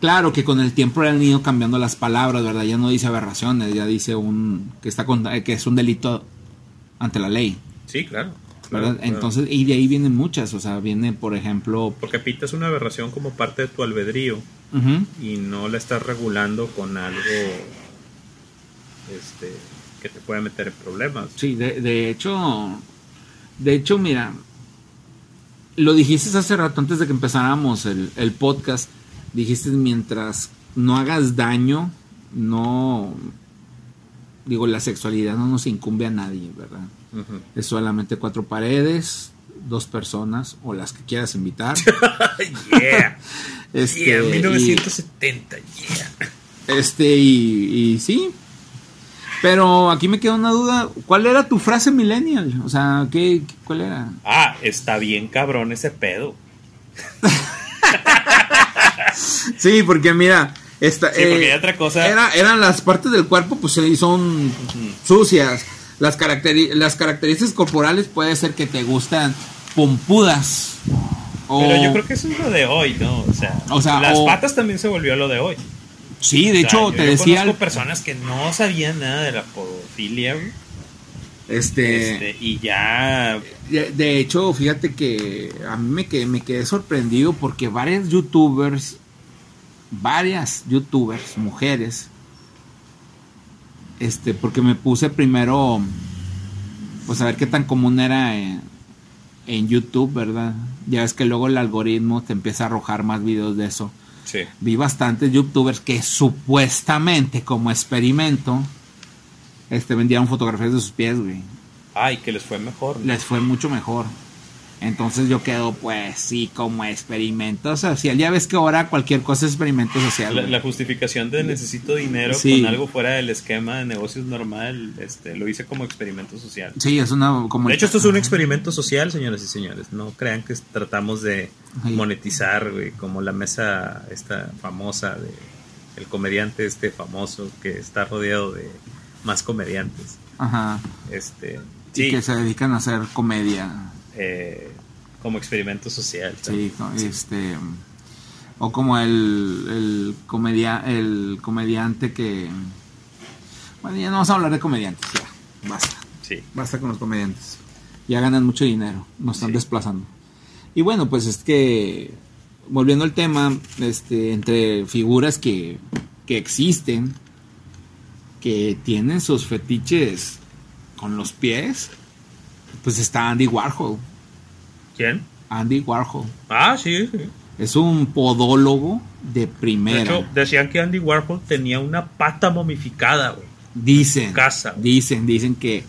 Claro que con el tiempo le han ido cambiando las palabras, ¿verdad? Ya no dice aberraciones, ya dice un, que está con- que es un delito ante la ley, Sí, claro. claro, claro. Entonces, y de ahí vienen muchas, o sea, viene, por ejemplo, Porque pintas una aberración como parte de tu albedrío y no la estás regulando con algo este, que te puede meter en problemas. Sí, de, de hecho, de hecho, mira, lo dijiste hace rato antes de que empezáramos el, el podcast, dijiste mientras no hagas daño, no, digo, la sexualidad no nos incumbe a nadie, ¿verdad? Es solamente cuatro paredes, dos personas o las que quieras invitar. yeah. Este, yeah, y- 1970, yeah. Este, y, y sí. Pero aquí me queda una duda. ¿Cuál era tu frase millennial? O sea, ¿qué, qué- ¿cuál era? Ah, está bien cabrón ese pedo. Sí, porque mira, esta, Sí, porque hay otra cosa. Era, eran las partes del cuerpo, pues sí, son sucias. Las, caracteri- las características corporales puede ser que te gustan pompudas. O, Pero yo creo que eso es lo de hoy, ¿no? O sea, O sea, las o- patas también se volvió lo de hoy. Sí, de O sea, hecho, yo- te yo decía. Conozco personas que no sabían nada de la podofilia. Este, Este, y ya. De, de hecho, fíjate que a mí me quedé, me quedé sorprendido porque varias youtubers, varias youtubers, mujeres, este, porque me puse primero, pues a ver qué tan común era en, en YouTube, ¿verdad? Ya ves que luego el algoritmo te empieza a arrojar más videos de eso. Sí. Vi bastantes youtubers que supuestamente como experimento, este, vendieron fotografías de sus pies, güey Ay, que les fue mejor. ¿no? les fue mucho mejor. Entonces yo quedo, pues sí, como experimento social. Ya ves que ahora cualquier cosa es experimento social. La, justificación de necesito dinero Sí. con algo fuera del esquema de negocios normal, este, lo hice como experimento social. Sí, es una como De hecho, esto es un experimento social, señoras y señores. No crean que tratamos de monetizar, güey, como la mesa esta famosa de el comediante este famoso que está rodeado de más comediantes. Ajá. Este, Y sí, que se dedican a hacer comedia. Eh, como experimento social. Sí, este o como el el comedia el comediante que bueno, ya no vamos a hablar de comediantes, ya. Basta. Sí. Basta con los comediantes. Ya ganan mucho dinero, nos están Sí. desplazando. Y bueno, pues es que, volviendo al tema, este, entre figuras que, que existen, que tienen sus fetiches con los pies, pues está Andy Warhol. ¿Quién? Andy Warhol. Ah, sí. sí. Es un podólogo de De primera. hecho, decían que Andy Warhol tenía una pata momificada, güey. Dicen, casa. dicen, dicen que,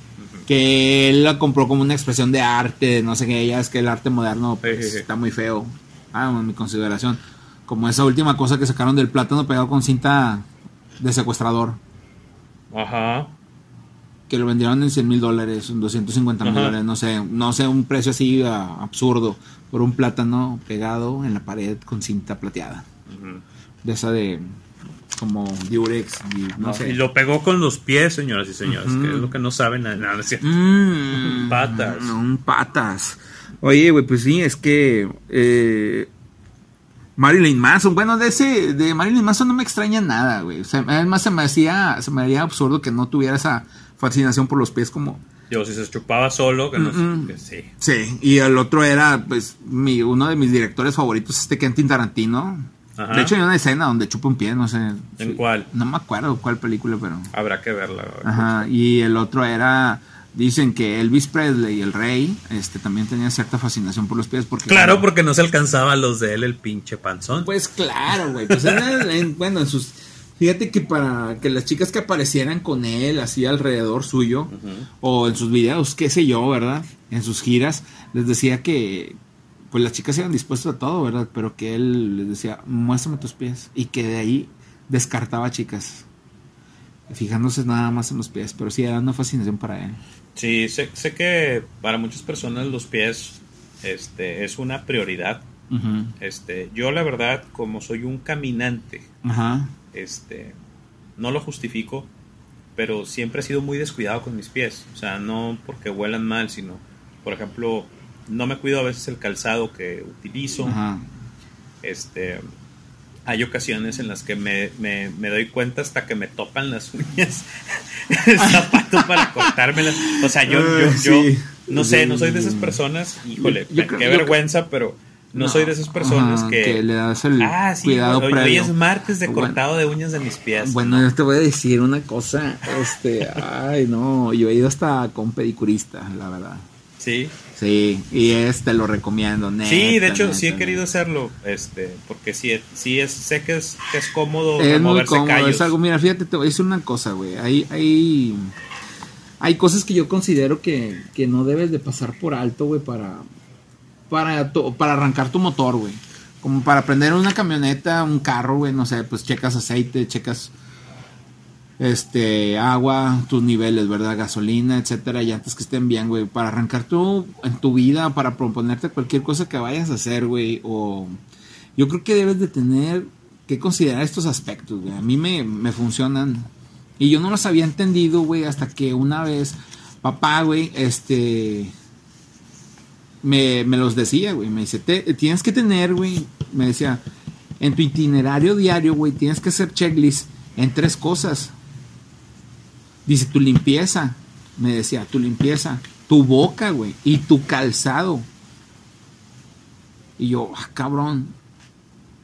que él la compró como una expresión de arte, no sé qué, ya es que el arte moderno pues, Sí, sí, sí. está muy feo. Ah, en mi consideración. Como esa última cosa que sacaron del plátano pegado con cinta de secuestrador, Ajá. Que lo vendieron en 100 mil dólares, en 250 mil dólares, no sé, no sé, un precio así ah, absurdo, por un plátano pegado en la pared con cinta plateada. De esa de como Durex, y no, No, sé. Y lo pegó con los pies, señoras y señores, que es lo que no saben. nada. Mm, Patas. Patas. Oye, güey, pues sí, es que eh, Marilyn Manson, bueno, de ese, de Marilyn Manson no me extraña nada, güey. O sea, además se me hacía, se me haría absurdo que no tuviera esa fascinación por los pies como. Digo, si se chupaba solo, que no sé, Mm-mm. que sí. Sí, y el otro era, pues, mi, uno de mis directores favoritos, este Quentin Tarantino. Ajá. De hecho, hay una escena donde chupa un pie, no sé. ¿En Sí. cuál? No me acuerdo cuál película, pero. Habrá que verla. Ajá, y el otro era, dicen que Elvis Presley, el rey, este también tenía cierta fascinación por los pies porque Claro, porque no se alcanzaba a los de él el pinche panzón. pues claro, güey, pues en el- en- bueno, en sus Fíjate que para que las chicas que aparecieran con él así alrededor suyo o en sus videos, qué sé yo, ¿verdad? En sus giras, les decía que pues las chicas eran dispuestas a todo, ¿verdad? Pero que él les decía, muéstrame tus pies y que de ahí descartaba chicas, fijándose nada más en los pies, pero sí era una fascinación para él. Sí, sé, sé que para muchas personas los pies este, es una prioridad. Este, yo la verdad, como soy un caminante, Ajá. Este, no lo justifico, pero siempre he sido muy descuidado con mis pies. O sea, no porque huelan mal, sino, por ejemplo, no me cuido a veces el calzado que utilizo. Ajá. Este, hay ocasiones en las que me, me- me doy cuenta hasta que me topan las uñas el zapato para cortármelas. O sea, yo, yo, yo no sé, no soy de esas personas. Híjole, qué vergüenza, pero no, soy de esas personas Ajá, que, le das el Ah, sí, cuidado hoy, hoy previo. es martes de Bueno. cortado de uñas de mis pies. Bueno, yo te voy a decir una cosa, este, ay no, yo he ido hasta con pedicurista, la verdad. Sí, Sí, y este lo recomiendo, neta, sí, de hecho sí he neta, querido hacerlo, este, porque sí, sí es, sé que es, que es cómodo Es muy cómodo, callos. es algo, mira, fíjate, te voy a decir una cosa, güey, hay, hay, hay cosas que yo considero que, que no debes de pasar por alto, güey, para, para, to- para arrancar tu motor, güey. Como para prender una camioneta, un carro, güey, no sé, pues checas aceite, checas este agua, tus niveles, ¿verdad? Gasolina, etcétera, y antes que estén bien, güey, para arrancar tú en tu vida, para proponerte cualquier cosa que vayas a hacer, güey, o yo creo que debes de tener que considerar estos aspectos, güey. A mí me, me funcionan y yo no los había entendido, güey, hasta que una vez papá, güey, este me, me los decía, güey, me dice, "Te- tienes que tener, güey, me decía, en tu itinerario diario, güey, tienes que hacer checklist en tres cosas. Dice, tu limpieza, me decía, tu limpieza, tu boca, güey, y tu calzado. Y yo, ah, cabrón,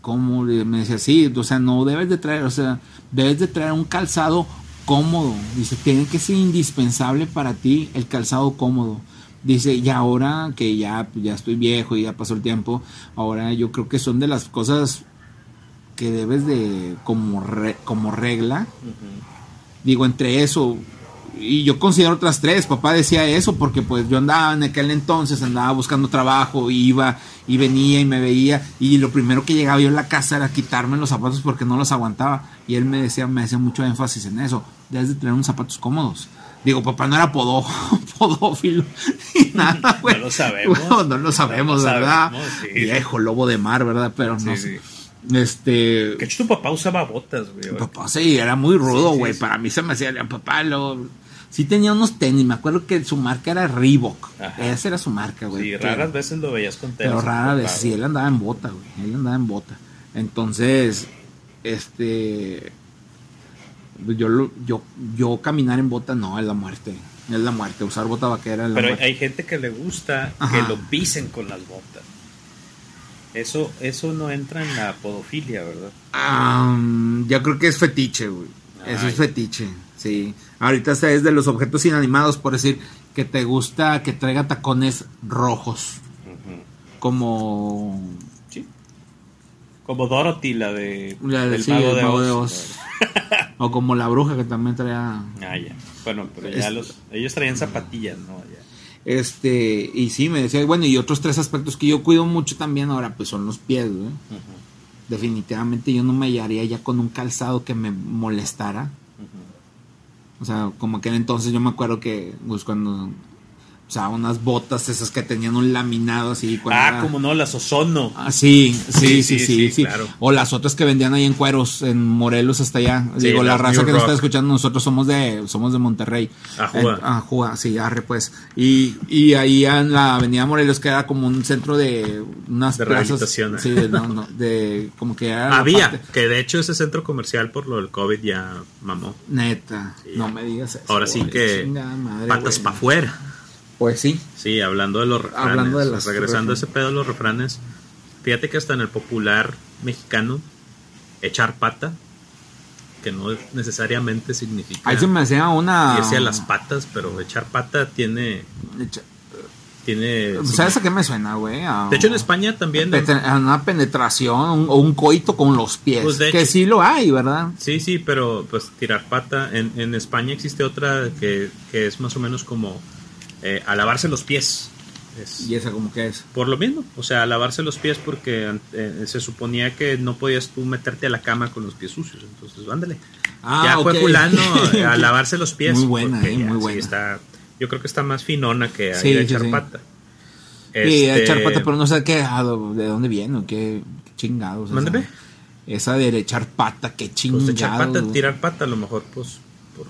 ¿cómo? Me decía, sí, o sea, no debes de traer, o sea, debes de traer un calzado cómodo. Dice, tiene que ser indispensable para ti el calzado cómodo. Dice, y ahora que ya, ya estoy viejo y ya pasó el tiempo, ahora yo creo que son de las cosas que debes de, como, re- como regla, digo, entre eso, y yo considero otras tres, papá decía eso, porque pues yo andaba en aquel entonces, andaba buscando trabajo, iba y venía y me veía, y lo primero que llegaba yo a la casa era quitarme los zapatos porque no los aguantaba, y él me decía, me hacía mucho énfasis en eso, debes de tener unos zapatos cómodos. Digo, papá no era podó, podófilo ni nada, güey. No lo sabemos. Bueno, no lo sabemos, No lo ¿verdad? sabemos, sí. Viejo lobo de mar, ¿verdad? Pero no Sí, sé. sí. Este. Que hecho tu papá usaba botas, güey. Papá, sí, era muy rudo, güey. Para mí se me hacía, papá, lo... Sí tenía unos tenis, me acuerdo que su marca era Reebok. Ajá. Esa era su marca, güey. Sí, raras veces lo veías con tenis. Pero rara vez, papá, sí, él andaba en bota, güey. Él andaba en bota. Entonces, este... Yo, lo- yo, yo caminar en bota, no, es la muerte. Es la muerte. Usar bota vaquera es la Pero hay, muerte. hay gente que le gusta Ajá. que lo pisen con las botas. Eso, eso no entra en la podofilia, ¿verdad? Ah, yo creo que es fetiche, güey. Eso es fetiche, sí. Ahorita es de los objetos inanimados, por decir que te gusta que traiga tacones rojos, como Sí. Como Dorothy, la de La de- del sí, mago, el de, Mago de Oz. Oz. o como la bruja que también traía Ah, ya. Bueno, pero ya Es- los, ellos traían zapatillas, ¿no? Ya. este y sí me decía, bueno, y otros tres aspectos que yo cuido mucho también ahora pues son los pies, güey. Definitivamente yo no me hallaría ya con un calzado que me molestara. O sea, como aquel entonces yo me acuerdo que pues cuando sea, unas botas esas que tenían un laminado así. Ah, era- como no, las Ozono. Ah, sí, sí, sí, Sí, sí, sí, sí, claro. O las otras que vendían ahí en cueros, en Morelos hasta allá. Digo, la raza New que nos está Rock. escuchando, nosotros somos de, somos de Monterrey. Ajúa. Ajúa, sí, arre pues. Y, y ahí en la avenida Morelos que era como un centro de unas De plazas. rehabilitación, ¿eh? Sí, de, no, no, de como que era Había, que de hecho ese centro comercial por lo del COVID ya mamó. Neta, no me digas eso. Ahora sí que madre, patas para afuera. Pues sí. Sí, hablando de los refranes. Hablando de las regresando a ese pedo de los refranes. Fíjate que hasta en el popular mexicano, echar pata, que no necesariamente significa Ahí se me hacía una. irse a las patas, pero echar pata tiene Echa- tiene... ¿Sabes a qué me suena, güey? A- De hecho, en España también... A una penetración un- o un coito con los pies. Pues, que hecho- sí lo hay, ¿verdad? Sí, sí, pero pues tirar pata. En, en España existe otra que, que es más o menos como eh, a lavarse los pies. Es Y esa como que es. por lo mismo, o sea, a lavarse los pies porque eh, se suponía que no podías tú meterte a la cama con los pies sucios. Entonces, ándale. Ah, ya fue fulano a lavarse los pies. Muy buena, eh, ya, muy sí, buena. está, yo creo que está más finona que a Sí, ir a sí, echar sí. pata. Y Este, echar pata, pero no sé qué, de dónde viene o qué, qué chingados. Mándeme. Esa de echar pata, qué Pues chingados. echar pata, tirar pata, a lo mejor, pues, por,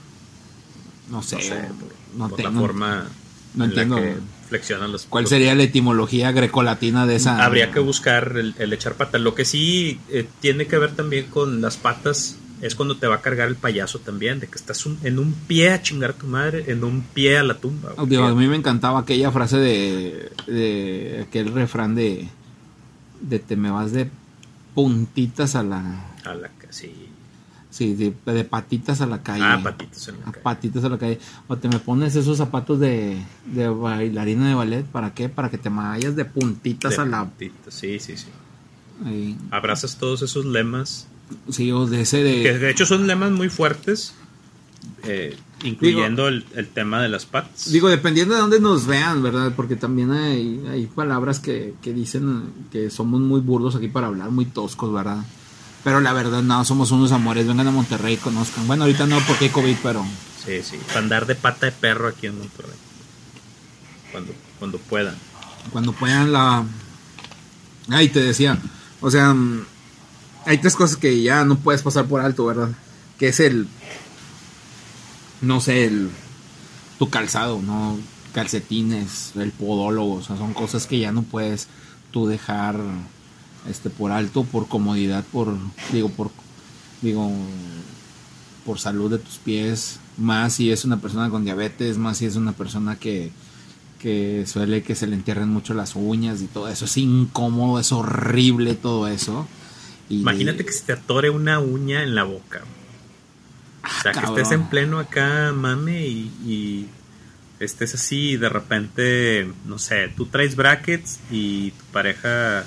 No sé, no sé, por, no por te- la forma no en entiendo. la que flexionan los ¿Cuál sería la etimología grecolatina de esa? Habría que buscar el, el echar pata. Lo que sí eh, tiene que ver también con las patas es cuando te va a cargar el payaso también, de que estás un- en un pie a chingar a tu madre, en un pie a la tumba. Digo, a mí me encantaba aquella frase de, de aquel refrán de, de te me vas de puntitas a la... A la sí. De, de patitas a la calle. Ah, patitos en la A calle. patitas a la calle. O te me pones esos zapatos de, de bailarina de ballet. ¿Para qué? Para que te vayas de puntitas De a la... patitos, Sí, sí, sí. ahí. Abrazas todos esos lemas, Sí, o de ese que de... de hecho son lemas muy fuertes, eh, incluyendo el, el tema de las patas. Digo, dependiendo de dónde nos vean, ¿verdad? Porque también hay, hay palabras que, que dicen que somos muy burdos aquí para hablar, muy toscos, ¿verdad? Pero la verdad, no, somos unos amores. Vengan a Monterrey y conozcan. Bueno, ahorita no porque hay COVID, pero... Sí, sí. Para andar de pata de perro aquí en Monterrey. Cuando, cuando puedan. cuando puedan la... Ay, te decía, o sea, mm, hay tres cosas que ya no puedes pasar por alto, ¿verdad? Que es el, no sé, el, tu calzado, ¿no? Calcetines, el podólogo, o sea, son cosas que ya no puedes tú dejar este por alto, por comodidad, por, digo, por, digo, por salud de tus pies, más si es una persona con diabetes, más si es una persona que, que suele que se le entierren mucho las uñas y todo eso. Es incómodo, es horrible todo eso. Y- Imagínate que se te atore una uña en la boca. O sea, que estés en pleno acá, mame, y, y estés así y de repente, no sé, tú traes brackets y tu pareja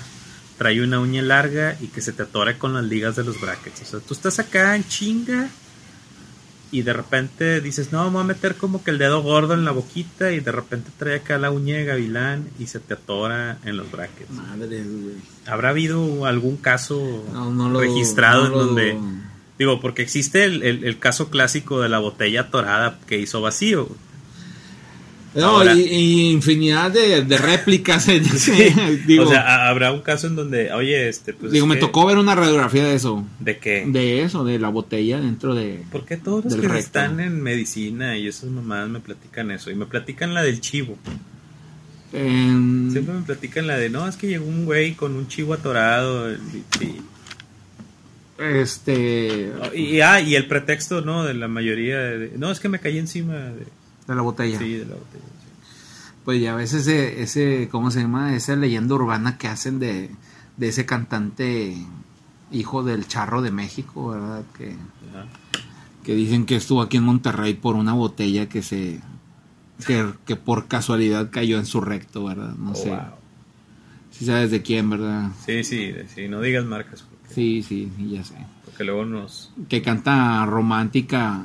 trae una uña larga y que se te atore con las ligas de los brackets. O sea, tú estás acá en chinga y de repente dices, no, me voy a meter como que el dedo gordo en la boquita y de repente trae acá la uña de gavilán y se te atora en los brackets. Madre, güey. ¿Habrá habido algún caso No, no lo- registrado no en donde... Digo, porque existe el, el- el caso clásico de la botella atorada que hizo vacío. No, Ahora- y, y infinidad de, de réplicas. digo, o sea, ha- habrá un caso en donde, oye, este, pues... digo es me que- tocó ver una radiografía de eso. ¿De qué? De eso, de la botella dentro de... ¿Por qué todos los que recto. están en medicina y esas mamadas me platican eso? Y me platican la del chivo. en- Siempre me platican la de, no, es que llegó un güey con un chivo atorado. Y, y- este... y- ah, y el pretexto, ¿no? De la mayoría de... No, es que me caí encima de... De la botella. Sí, de la botella. sí. Pues ya ves ese, ese, ¿cómo se llama? Esa leyenda urbana que hacen de, de ese cantante hijo del charro de México, ¿verdad? Que, Ajá. que dicen que estuvo aquí en Monterrey por una botella que se, que, que por casualidad cayó en su recto, ¿verdad? No Oh, sé. wow. Si sabes de quién, ¿verdad? Sí, sí, sí, no digas marcas porque, Sí, sí, sí, ya sé. porque luego nos... Que canta romántica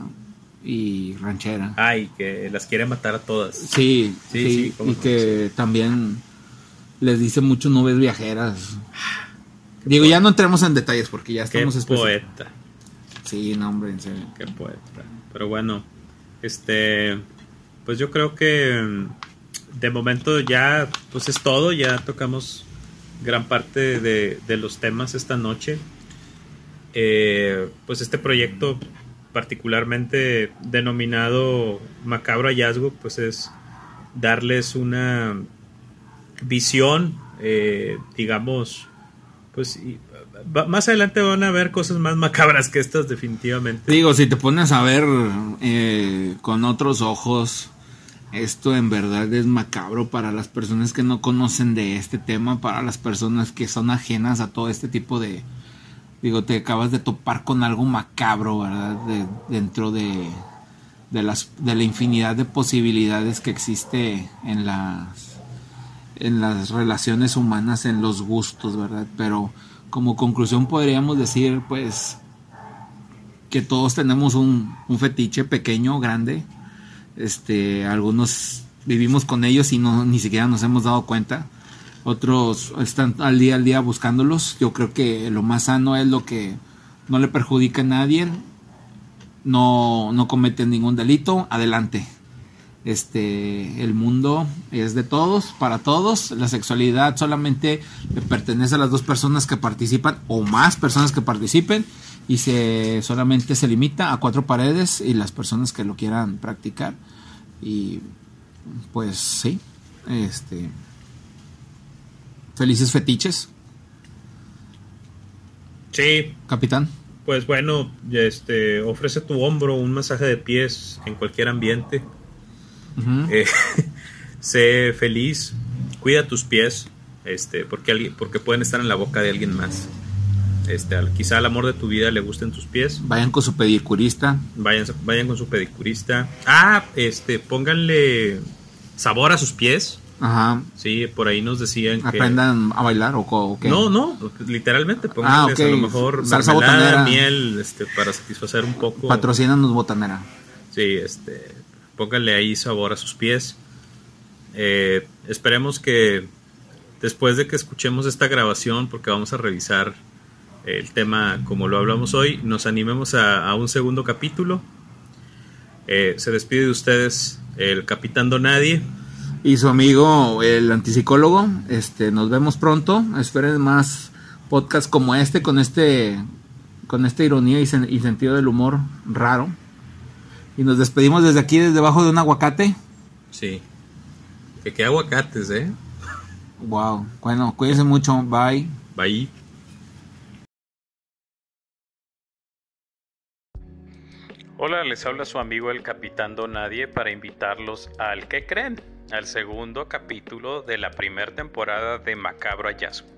y ranchera. Ay, que las quiere matar a todas. Sí, Sí, sí, y que también les dice mucho nubes viajeras. Digo, ya no entremos en detalles porque ya Qué estamos especi- poeta, Sí, no, hombre, en serio. qué poeta. Pero bueno, este, pues yo creo que mm, de momento ya, pues es todo, ya tocamos gran parte de, de los temas esta noche. Eh, pues este proyecto particularmente denominado Macabro Hallazgo, pues es darles una visión, eh, digamos, pues más adelante van a ver cosas más macabras que estas definitivamente. Digo, si te pones a ver eh, con otros ojos, esto en verdad es macabro para las personas que no conocen de este tema, para las personas que son ajenas a todo este tipo de... Digo, te acabas de topar con algo macabro, ¿verdad? De- dentro de, de, las, de la infinidad de posibilidades que existe en las en las relaciones humanas, en los gustos, ¿verdad? Pero como conclusión podríamos decir, pues, que todos tenemos un, un fetiche pequeño, grande. Este, algunos vivimos con ellos y no ni siquiera nos hemos dado cuenta. Otros están al día al día buscándolos. Yo creo que lo más sano es lo que no le perjudica a nadie, no, no cometen ningún delito, adelante. Este, el mundo es de todos, para todos. La sexualidad solamente pertenece a las dos personas que participan o más personas que participen y se solamente se limita a cuatro paredes y las personas que lo quieran practicar. Y pues sí, este felices fetiches. Sí. Capitán. Pues bueno, este, ofrece tu hombro un masaje de pies en cualquier ambiente. Eh, sé feliz, cuida tus pies, este, porque, porque pueden estar en la boca de alguien más. Este, quizá al amor de tu vida le gusten tus pies. Vayan con su pedicurista. Vayan, vayan con su pedicurista. Ah, este, pónganle sabor a sus pies. Ajá. Sí, por ahí nos decían que... ¿Aprendan a bailar o, qué? No, no, literalmente ah, a lo mejor salsa botanera. miel este, para satisfacer un poco. Patrocínanos botanera. Sí, este, pónganle ahí sabor a sus pies. Eh, esperemos que después de que escuchemos esta grabación, porque vamos a revisar el tema como lo hablamos hoy, nos animemos a, un segundo capítulo. Eh, se despide de ustedes el capitán Donadie. Y su amigo el antipsicólogo. Este, nos vemos pronto. Esperen más podcasts como este, con este, con esta ironía y, y sentido del humor raro. Y nos despedimos desde aquí, desde debajo de un aguacate. Sí. Que qué aguacates, ¿eh? Wow. Bueno, cuídense mucho. Bye. Bye. Hola, les habla su amigo el Capitán Donadie para invitarlos al que creen, al segundo capítulo de la primera temporada de Macabro Hallazgo.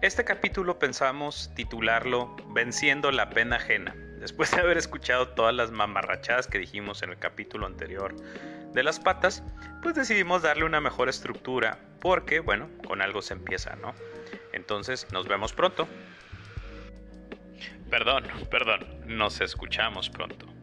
Este capítulo pensamos titularlo Venciendo la pena ajena, después de haber escuchado todas las mamarrachadas que dijimos en el capítulo anterior de las patas, pues decidimos darle una mejor estructura, porque, bueno, con algo se empieza, ¿no? Entonces, nos vemos pronto. Perdón, perdón, nos escuchamos pronto.